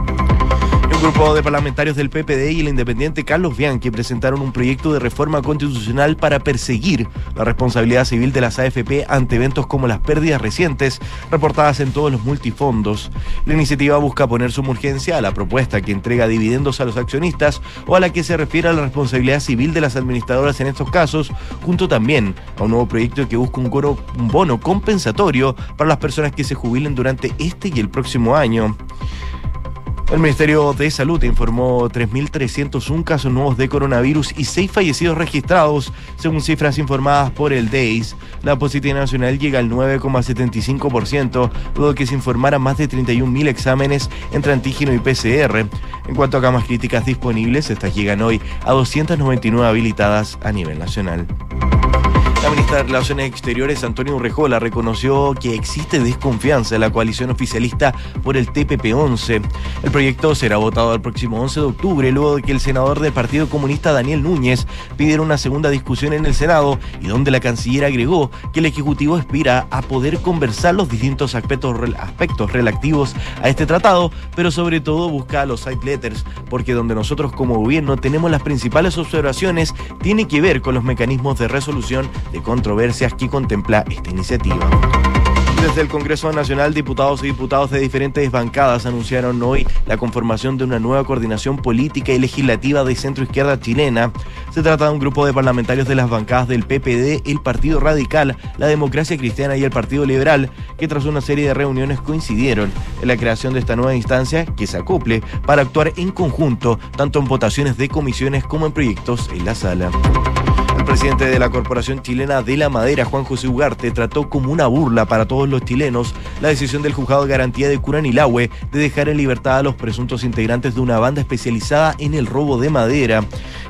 Un grupo de parlamentarios del PPD y el independiente Carlos Bianchi presentaron un proyecto de reforma constitucional para perseguir la responsabilidad civil de las AFP ante eventos como las pérdidas recientes reportadas en todos los multifondos. La iniciativa busca poner su urgencia a la propuesta que entrega dividendos a los accionistas o a la que se refiere a la responsabilidad civil de las administradoras en estos casos, junto también a un nuevo proyecto que busca un, coro- un bono compensatorio para las personas que se jubilen durante este y el próximo año. El Ministerio de Salud informó 3.301 casos nuevos de coronavirus y 6 fallecidos registrados, según cifras informadas por el DEIS. La positividad nacional llega al 9,75%, luego que se informaran más de 31.000 exámenes entre antígeno y PCR. En cuanto a camas críticas disponibles, estas llegan hoy a 299 habilitadas a nivel nacional. De Relaciones Exteriores, Antonio Urrejola, reconoció que existe desconfianza en la coalición oficialista por el TPP-11. El proyecto será votado el próximo 11 de octubre, luego de que el senador del Partido Comunista, Daniel Núñez, pidiera una segunda discusión en el Senado y donde la canciller agregó que el Ejecutivo aspira a poder conversar los distintos aspectos, aspectos relativos a este tratado, pero sobre todo busca los side letters, porque donde nosotros como gobierno tenemos las principales observaciones tiene que ver con los mecanismos de resolución de controversias que contempla esta iniciativa. Desde el Congreso Nacional, diputados y diputados de diferentes bancadas anunciaron hoy la conformación de una nueva coordinación política y legislativa de centro izquierda chilena. Se trata de un grupo de parlamentarios de las bancadas del PPD, el Partido Radical, la Democracia Cristiana y el Partido Liberal, que tras una serie de reuniones coincidieron en la creación de esta nueva instancia que se acople para actuar en conjunto, tanto en votaciones de comisiones como en proyectos en la sala. Presidente de la Corporación Chilena de la Madera, Juan José Ugarte, trató como una burla para todos los chilenos la decisión del juzgado de garantía de Curanilahue de dejar en libertad a los presuntos integrantes de una banda especializada en el robo de madera.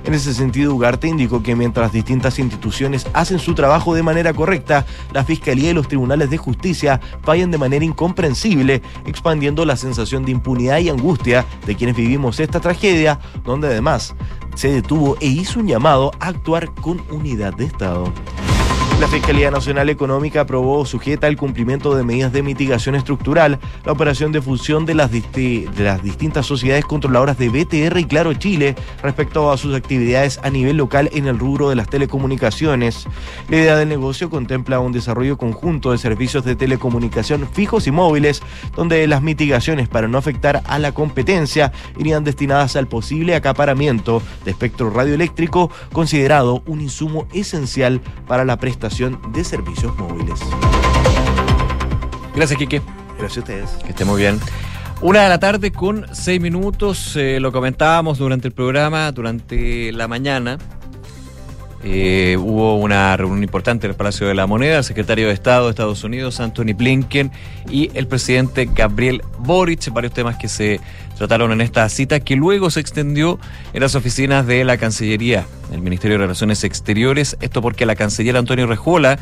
En ese sentido, Ugarte indicó que mientras distintas instituciones hacen su trabajo de manera correcta, la Fiscalía y los tribunales de justicia fallan de manera incomprensible, expandiendo la sensación de impunidad y angustia de quienes vivimos esta tragedia, donde además se detuvo e hizo un llamado a actuar con unidad de Estado. La Fiscalía Nacional Económica aprobó sujeta al cumplimiento de medidas de mitigación estructural la operación de fusión de las, distintas sociedades controladoras de BTR y Claro Chile respecto a sus actividades a nivel local en el rubro de las telecomunicaciones. La idea del negocio contempla un desarrollo conjunto de servicios de telecomunicación fijos y móviles, donde las mitigaciones para no afectar a la competencia irían destinadas al posible acaparamiento de espectro radioeléctrico, considerado un insumo esencial para la prestación de servicios móviles. Gracias, Quique. Gracias a ustedes. Que esté muy bien. Una de la tarde con seis minutos, eh, lo comentábamos durante el programa, durante la mañana. Eh, hubo una reunión importante en el Palacio de la Moneda, el secretario de Estado de Estados Unidos, Anthony Blinken, y el presidente Gabriel Boric, varios temas que se trataron en esta cita, que luego se extendió en las oficinas de la Cancillería, el Ministerio de Relaciones Exteriores, esto porque la canciller Antonio Rejola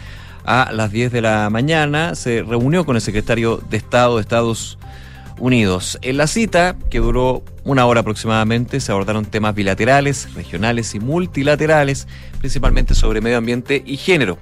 a las 10 de la mañana se reunió con el secretario de Estado de Estados Unidos. En la cita, que duró una hora aproximadamente, se abordaron temas bilaterales, regionales y multilaterales, principalmente sobre medio ambiente y género.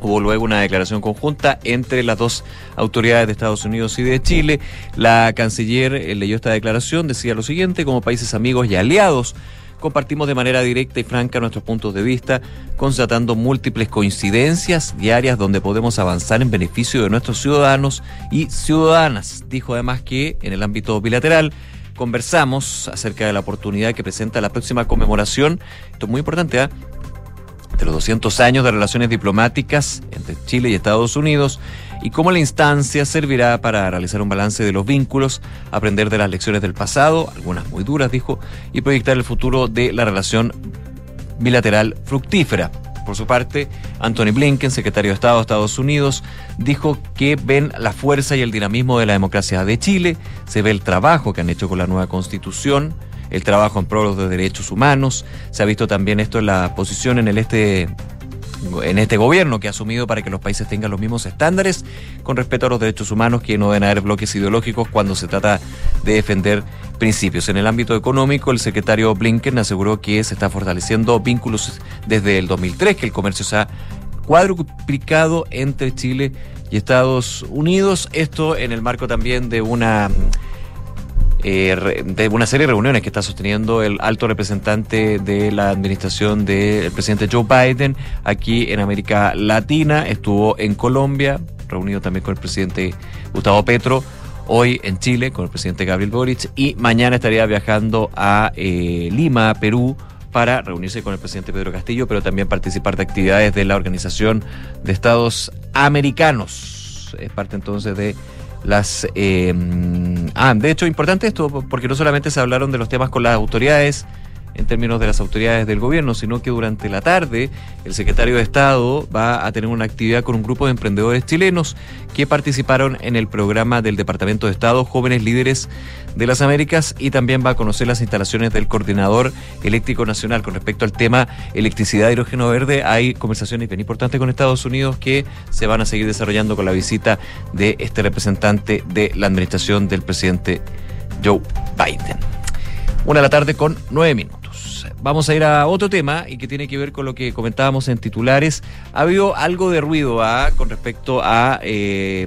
Hubo luego una declaración conjunta entre las dos autoridades de Estados Unidos y de Chile. La canciller eh, leyó esta declaración, decía lo siguiente, como países amigos y aliados, compartimos de manera directa y franca nuestros puntos de vista, constatando múltiples coincidencias diarias donde podemos avanzar en beneficio de nuestros ciudadanos y ciudadanas. Dijo además que en el ámbito bilateral conversamos acerca de la oportunidad que presenta la próxima conmemoración, esto es muy importante, ¿ah? De los 200 años de relaciones diplomáticas entre Chile y Estados Unidos y cómo la instancia servirá para realizar un balance de los vínculos, aprender de las lecciones del pasado, algunas muy duras, dijo, y proyectar el futuro de la relación bilateral fructífera. Por su parte, Anthony Blinken, secretario de Estado de Estados Unidos, dijo que ven la fuerza y el dinamismo de la democracia de Chile, se ve el trabajo que han hecho con la nueva constitución, el trabajo en pro de derechos humanos, se ha visto también esto en la posición en el este en este gobierno que ha asumido para que los países tengan los mismos estándares con respecto a los derechos humanos, que no deben haber bloques ideológicos cuando se trata de defender principios. En el ámbito económico, el secretario Blinken aseguró que se está fortaleciendo vínculos desde el 2003, que el comercio se ha cuadruplicado entre Chile y Estados Unidos. Esto en el marco también de una eh, de una serie de reuniones que está sosteniendo el alto representante de la administración del presidente Joe Biden aquí en América Latina. Estuvo en Colombia, reunido también con el presidente Gustavo Petro. Hoy en Chile con el presidente Gabriel Boric y mañana estaría viajando a eh, Lima, Perú, para reunirse con el presidente Pedro Castillo, pero también participar de actividades de la Organización de Estados Americanos. Es parte entonces de las... eh, ah, de hecho, importante esto, porque no solamente se hablaron de los temas con las autoridades, en términos de las autoridades del gobierno, sino que durante la tarde el secretario de Estado va a tener una actividad con un grupo de emprendedores chilenos que participaron en el programa del Departamento de Estado Jóvenes Líderes de las Américas y también va a conocer las instalaciones del Coordinador Eléctrico Nacional. Con respecto al tema electricidad y hidrógeno verde, hay conversaciones bien importantes con Estados Unidos que se van a seguir desarrollando con la visita de este representante de la administración del presidente Joe Biden. Una de la tarde con nueve minutos. Vamos a ir a otro tema y que tiene que ver con lo que comentábamos en titulares. Ha habido algo de ruido ¿ah? con respecto a eh,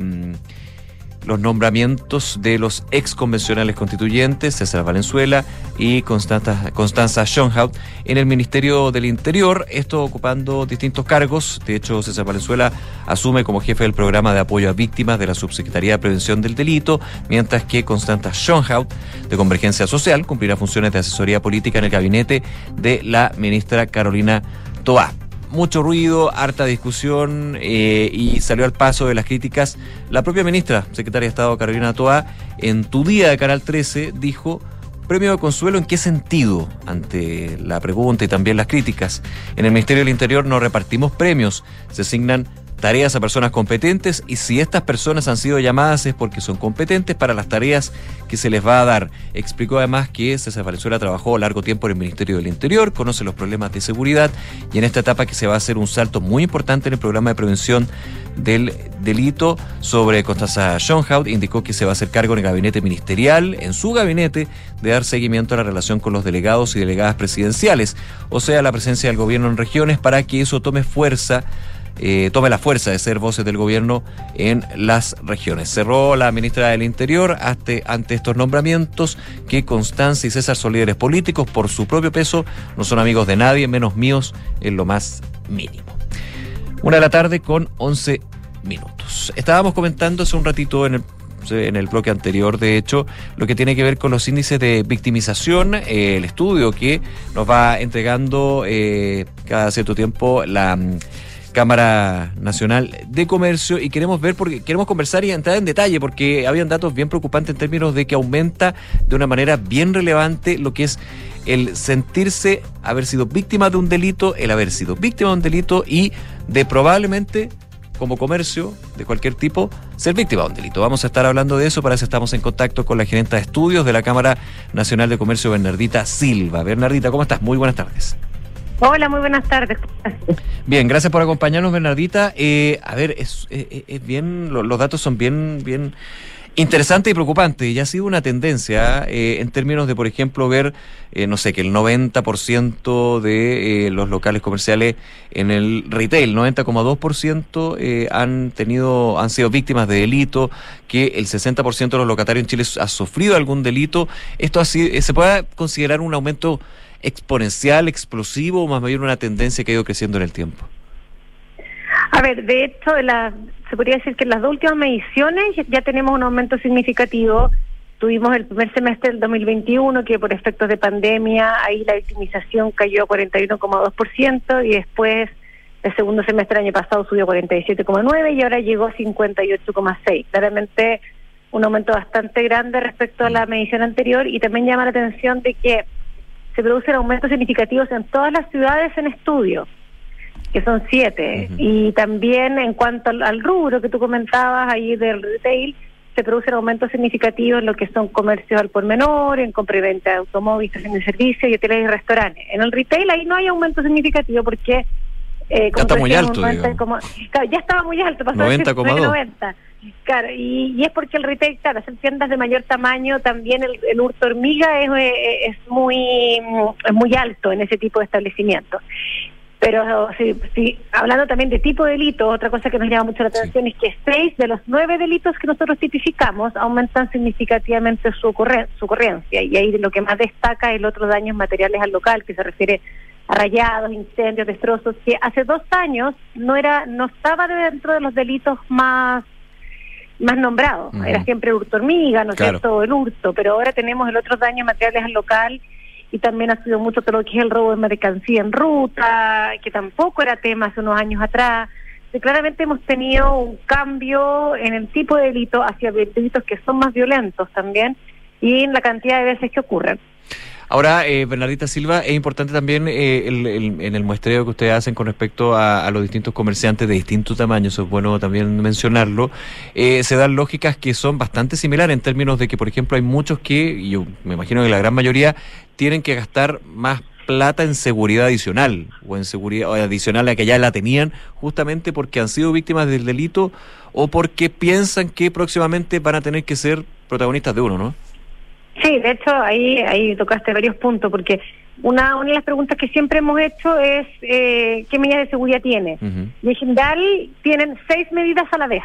los nombramientos de los ex convencionales constituyentes, César Valenzuela y Constanza, Schoenhout, en el Ministerio del Interior, esto ocupando distintos cargos. De hecho, César Valenzuela asume como jefe del programa de apoyo a víctimas de la Subsecretaría de Prevención del Delito, mientras que Constanza Schoenhout, de Convergencia Social, cumplirá funciones de asesoría política en el gabinete de la ministra Carolina Toá mucho ruido, harta discusión eh, y salió al paso de las críticas. La propia ministra, secretaria de Estado Carolina Toa, en tu día de Canal 13 dijo, premio de consuelo en qué sentido ante la pregunta y también las críticas. En el Ministerio del Interior no repartimos premios, se asignan tareas a personas competentes y si estas personas han sido llamadas es porque son competentes para las tareas que se les va a dar. Explicó además que César Valenzuela trabajó largo tiempo en el Ministerio del Interior, conoce los problemas de seguridad y en esta etapa que se va a hacer un salto muy importante en el programa de prevención del delito sobre Constanza Schoenhout, indicó que se va a hacer cargo en el gabinete ministerial, en su gabinete, de dar seguimiento a la relación con los delegados y delegadas presidenciales, o sea, la presencia del gobierno en regiones para que eso tome fuerza eh, tome la fuerza de ser voces del gobierno en las regiones. Cerró la ministra del Interior ante, estos nombramientos que Constanza y César son líderes políticos por su propio peso, no son amigos de nadie, menos míos en lo más mínimo. Una de la tarde con 11 minutos. Estábamos comentando hace un ratito en el en el bloque anterior, de hecho, lo que tiene que ver con los índices de victimización, eh, el estudio que nos va entregando eh, cada cierto tiempo la Cámara Nacional de Comercio y queremos ver porque queremos conversar y entrar en detalle porque habían datos bien preocupantes en términos de que aumenta de una manera bien relevante lo que es el sentirse haber sido víctima de un delito, el haber sido víctima de un delito y de probablemente como comercio de cualquier tipo ser víctima de un delito. Vamos a estar hablando de eso, para eso estamos en contacto con la gerenta de estudios de la Cámara Nacional de Comercio, Bernardita Silva. Bernardita, ¿cómo estás? Muy buenas tardes. Hola, muy buenas tardes. Bien, gracias por acompañarnos, Bernardita. Eh, a ver, es, es- es bien, lo- los datos son bien, bien interesantes y preocupantes. Y ha sido una tendencia eh, en términos de, por ejemplo, ver, eh, no sé, que el 90% de eh, los locales comerciales en el retail, 90,2% eh, han tenido, han sido víctimas de delito, que el 60% de los locatarios en Chile ha sufrido algún delito. Esto así, se puede considerar un aumento exponencial, explosivo, o más bien una tendencia que ha ido creciendo en el tiempo. A ver, de hecho, se podría decir que en las dos últimas mediciones ya- tenemos un aumento significativo. Tuvimos el primer semestre del 2021 que por efectos de pandemia ahí la victimización cayó a 41,2% y después el segundo semestre del año pasado subió a 47,9 y ahora llegó a 58,6. Claramente un aumento bastante grande respecto a la medición anterior y también llama la atención de que se producen aumentos significativos en todas las ciudades en estudio que son siete. Y también en cuanto al, al rubro que tú comentabas ahí del retail, se producen aumentos significativos en lo que son comercios al por menor, en compra y venta de automóviles, estaciones de servicio y hoteles y restaurantes. En el retail ahí no hay aumento significativo porque... Eh, Ya está muy alto, un 90 digamos. como- claro, ya estaba muy alto, pasó de 90,2. 90. Claro, y, y es porque el retail, claro, son tiendas de mayor tamaño, también el, el hurto hormiga es, eh, es muy, es muy alto en ese tipo de establecimientos. Pero sí, sí, hablando también de tipo de delito, otra cosa que nos llama mucho la atención es que seis de los nueve delitos que nosotros tipificamos aumentan significativamente su, ocurren- su ocurrencia. Y ahí lo que más destaca es el otro daños materiales al local, que se refiere a rayados, incendios, destrozos, que hace dos años no era no estaba dentro de los delitos más más nombrados. Ujú. Era siempre hurto hormiga, ¿no es Claro. cierto? El hurto, pero ahora tenemos el otro daño materiales al local y también ha sido mucho todo lo que es el robo de mercancía en ruta, que tampoco era tema hace unos años atrás. Y claramente hemos tenido un cambio en el tipo de delito hacia delitos que son más violentos también y en la cantidad de veces que ocurren. Ahora, eh, Bernardita Silva, es importante también eh, el- en el muestreo que ustedes hacen con respecto a, los distintos comerciantes de distintos tamaños, es bueno también mencionarlo, eh, se dan lógicas que son bastante similares en términos de que, por ejemplo, hay muchos que, y yo me imagino que la gran mayoría, tienen que gastar más plata en seguridad adicional o en seguridad adicional a que ya la tenían justamente porque han sido víctimas del delito o porque piensan que próximamente van a tener que ser protagonistas de uno, ¿no? Sí, de hecho, ahí, ahí tocaste varios puntos, porque una, una de las preguntas que siempre hemos hecho es eh, qué medidas de seguridad tiene. Y en general tienen seis medidas a la vez.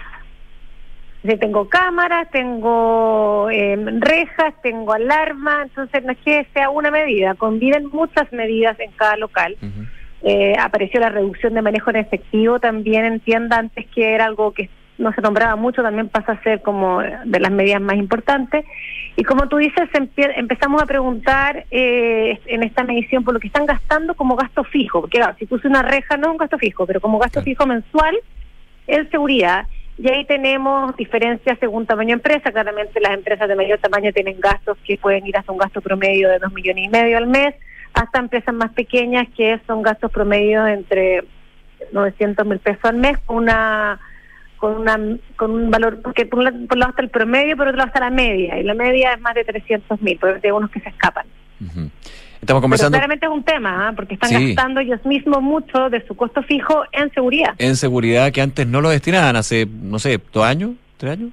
Tengo cámaras, tengo eh, rejas, tengo alarma, entonces no es que sea una medida, conviven muchas medidas en cada local. Eh, apareció la reducción de manejo en efectivo también en tienda antes que era algo que no se nombraba mucho, también pasa a ser como de las medidas más importantes. Y como tú dices, empezamos a preguntar eh, en esta medición por lo que están gastando como gasto fijo, porque claro, si puse una reja no es un gasto fijo, pero como gasto fijo mensual en seguridad. Y ahí tenemos diferencias según tamaño de empresa. Claramente las empresas de mayor tamaño tienen gastos que pueden ir hasta un gasto promedio de dos millones y medio al mes, hasta empresas más pequeñas que son gastos promedio entre 900 mil pesos al mes una con una con un valor porque por un lado, por un lado está el promedio por otro lado está la media y la media es más de 300 mil porque hay unos que se escapan Estamos pero conversando claramente es un tema ¿ah? porque están Sí. gastando ellos mismos mucho de su costo fijo en seguridad en seguridad que antes no lo destinaban hace, no sé, dos años, tres años.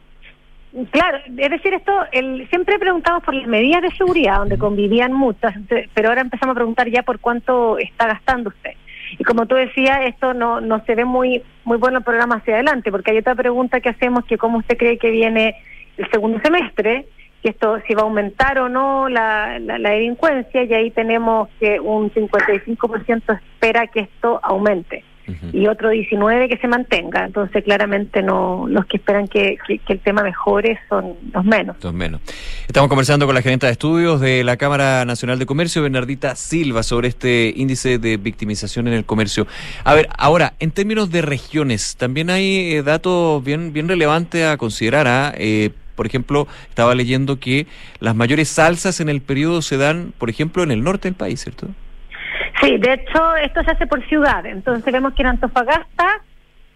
Claro, es decir, esto, el, siempre preguntamos por las medidas de seguridad, donde convivían muchas, pero ahora empezamos a preguntar ya por cuánto está gastando usted. Y como tú decías, esto no, no se ve muy muy bueno el programa hacia adelante, porque hay otra pregunta que hacemos, que cómo usted cree que viene el segundo semestre, que esto si va a aumentar o no la, la, delincuencia, y ahí tenemos que un 55% espera que esto aumente y otro 19 que se mantenga. Entonces, claramente no los que esperan que, que- que el tema mejore son los menos. Dos menos. Estamos conversando con la gerente de estudios de la Cámara Nacional de Comercio, Bernardita Silva, sobre este índice de victimización en el comercio. A ver, ahora, en términos de regiones, también hay eh, datos bien, bien relevantes a considerar. ¿ah? Eh, por ejemplo, estaba leyendo que las mayores salsas en el periodo se dan, por ejemplo, en el norte del país, ¿cierto? Sí, de hecho, esto se hace por ciudad. Entonces, vemos que en Antofagasta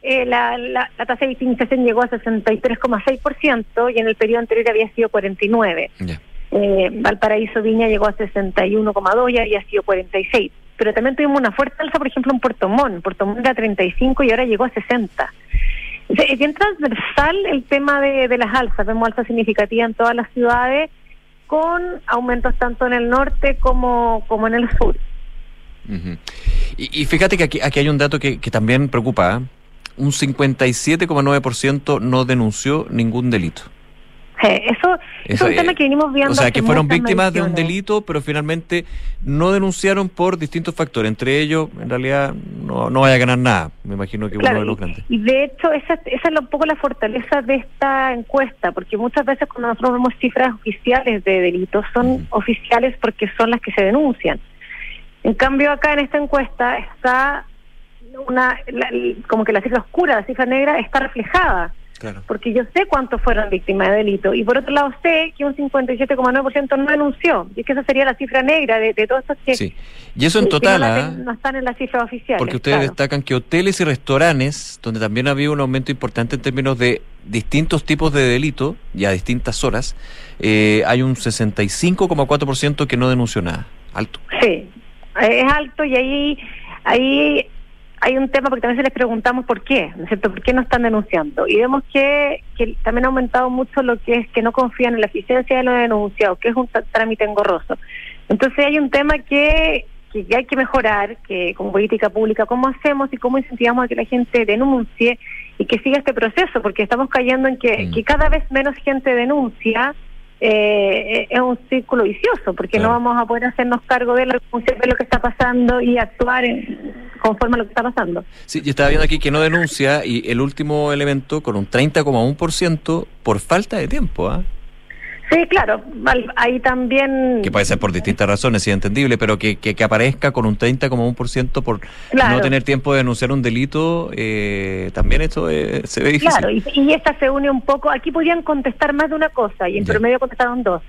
eh, la, la, la tasa de victimización llegó a 63,6% y en el periodo anterior había sido 49%. Eh, Valparaíso Viña llegó a 61,2 y había sido 46. Pero también tuvimos una fuerte alza, por ejemplo, en Puerto Montt. Puerto Montt era 35 y ahora llegó a 60. Es es bien transversal el tema de, de las alzas. Vemos alzas significativas en todas las ciudades con aumentos tanto en el norte como, como en el sur. Ujú. y, y fíjate que aquí, aquí hay un dato que, que también preocupa. ¿ah? Un 57,9% no denunció ningún delito. Eh, Eso, es Eso, un eh, tema que venimos viendo. O sea, que fueron víctimas de un delito, pero finalmente no denunciaron por distintos factores. Entre ellos, en realidad, no, no vaya a ganar nada. Me imagino que Claro, uno de los grandes. Y de hecho, esa, esa es un poco la fortaleza de esta encuesta, porque muchas veces cuando nosotros vemos cifras oficiales de delitos, son oficiales porque son las que se denuncian. En cambio, acá en esta encuesta está una, la- como que la cifra oscura, la cifra negra está reflejada. Claro. Porque yo sé cuántos fueron víctimas de delito. Y por otro lado, sé que un 57,9% no denunció. Y es que esa sería la cifra negra de, de todos estos que, Sí. Y eso en total, no, ¿ah? ten- no están en las cifras oficiales. Porque ustedes claro. destacan que hoteles y restaurantes, donde también había un aumento importante en términos de distintos tipos de delito y a distintas horas, eh, hay un 65,4% que no denunció nada. Alto. Sí, es alto y ahí, ahí hay un tema porque también se les preguntamos por qué, ¿no es cierto? ¿Por qué no están denunciando? Y vemos que, que también ha aumentado mucho lo que es que no confían en la eficiencia de los denunciados, que es un trámite engorroso. Entonces hay un tema que que hay que mejorar, que como política pública, cómo hacemos y cómo incentivamos a que la gente denuncie y que siga este proceso, porque estamos cayendo en que, Mm. que cada vez menos gente denuncia. Eh, es un círculo vicioso, porque no vamos a poder hacernos cargo de denuncia, de lo que está pasando y actuar en- conforme a lo que está pasando. Sí, yo estaba viendo aquí que no denuncia y el último elemento con un 30,1% por falta de tiempo, ¿ah? Sí, claro, ahí también... que puede ser por distintas razones, sí, entendible, pero que, que, que aparezca con un 30,1% por Claro. no tener tiempo de denunciar un delito, eh, también esto eh, se ve difícil. Claro, y, y esta se une un poco, aquí podían contestar más de una cosa y en promedio contestaron dos.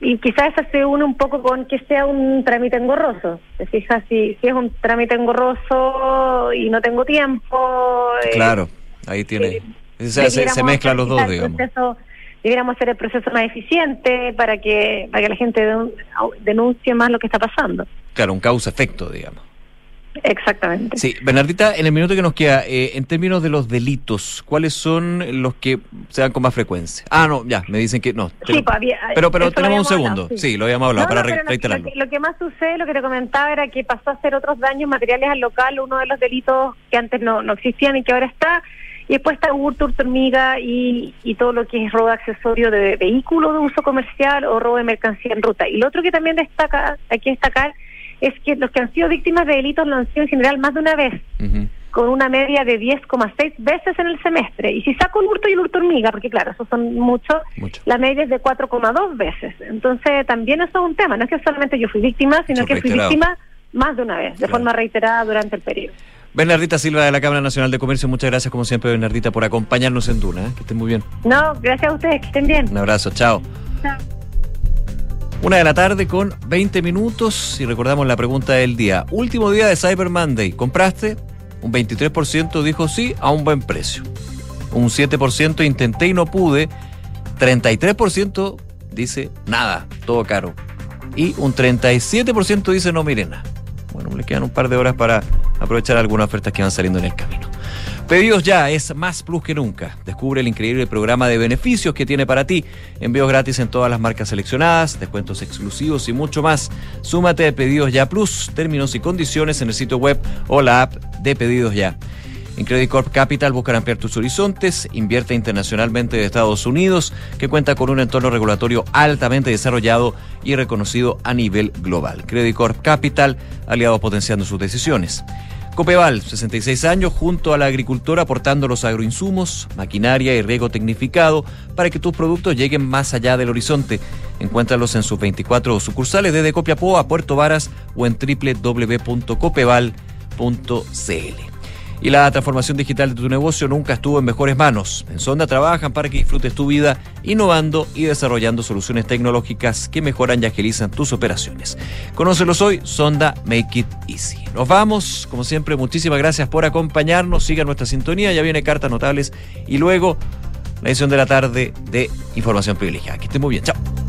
Y quizás esa se une un poco con que sea un trámite engorroso. Te fijas, si, si es un trámite engorroso y no tengo tiempo... eh, Claro, ahí tiene. se, se- se debiéramos mezclan los dos, digamos. proceso- debiéramos hacer el proceso más eficiente para que para que la gente denun- denuncie más lo que está pasando. Claro, un causa-efecto, digamos. Exactamente. Sí, Bernardita, en el minuto que nos queda, eh, en términos de los delitos, ¿cuáles son los que se dan con más frecuencia? Ah, no, ya, me dicen que no. Sí, Pero, pues, había- pero, pero lo tenemos un segundo. hablado, sí. lo habíamos hablado, No, para no, re- lo reiterarlo. Lo que, lo que más sucede, lo que te comentaba, era que pasó a ser otros daños materiales al local, uno de los delitos que antes no, no existían y que ahora está. Y después está hurto, hurto hormiga y, y todo lo que es robo de accesorio de vehículo de uso comercial o robo de mercancía en ruta. Y lo otro que también destaca, hay que destacar es que los que han sido víctimas de delitos lo han sido en general más de una vez con una media de 10,6 veces en el semestre. Y si saco el hurto y el hurto hormiga, porque claro, esos son muchos, la media es de 4,2 veces. Entonces también eso es un tema, no es que solamente yo fui víctima, sino que fui víctima más de una vez, de forma reiterada durante el periodo. Bernardita Silva de la Cámara Nacional de Comercio, muchas gracias como siempre, Bernardita, por acompañarnos en Duna. ¿eh? Que estén muy bien. No, gracias a ustedes, que estén bien. Un abrazo, chao. Una de la tarde con 20 minutos y recordamos la pregunta del día. Último día de Cyber Monday. ¿Compraste? Un 23% dijo sí a un buen precio. Un 7% intenté y no pude. 33% dice nada, todo caro. Y un 37% dice no miren nada. Bueno, le quedan un par de horas para aprovechar algunas ofertas que van saliendo en el camino. Pedidos ya es más plus que nunca. Descubre el increíble programa de beneficios que tiene para ti. Envíos gratis en todas las marcas seleccionadas, descuentos exclusivos y mucho más. Súmate a Pedidos Ya Plus, términos y condiciones en el sitio web o la app de Pedidos Ya. En Credit Corp Capital buscan ampliar tus horizontes, invierte internacionalmente de Estados Unidos, que cuenta con un entorno regulatorio altamente desarrollado y reconocido a nivel global. Credit Corp Capital, aliados potenciando sus decisiones. Copeval, 66 años, junto a la agricultora aportando los agroinsumos, maquinaria y riego tecnificado para que tus productos lleguen más allá del horizonte. Encuéntralos en sus 24 sucursales desde Copiapó a Puerto Varas o en www.copeval.cl. Y la transformación digital de tu negocio nunca estuvo en mejores manos. En Sonda trabajan para que disfrutes tu vida innovando y desarrollando soluciones tecnológicas que mejoran y agilizan tus operaciones. Conócelos hoy, Sonda Make It Easy. Nos vamos, como siempre, muchísimas gracias por acompañarnos. Siga nuestra sintonía, ya viene cartas notables y luego la edición de la tarde de Información Privilegiada. Que estén muy bien, chao.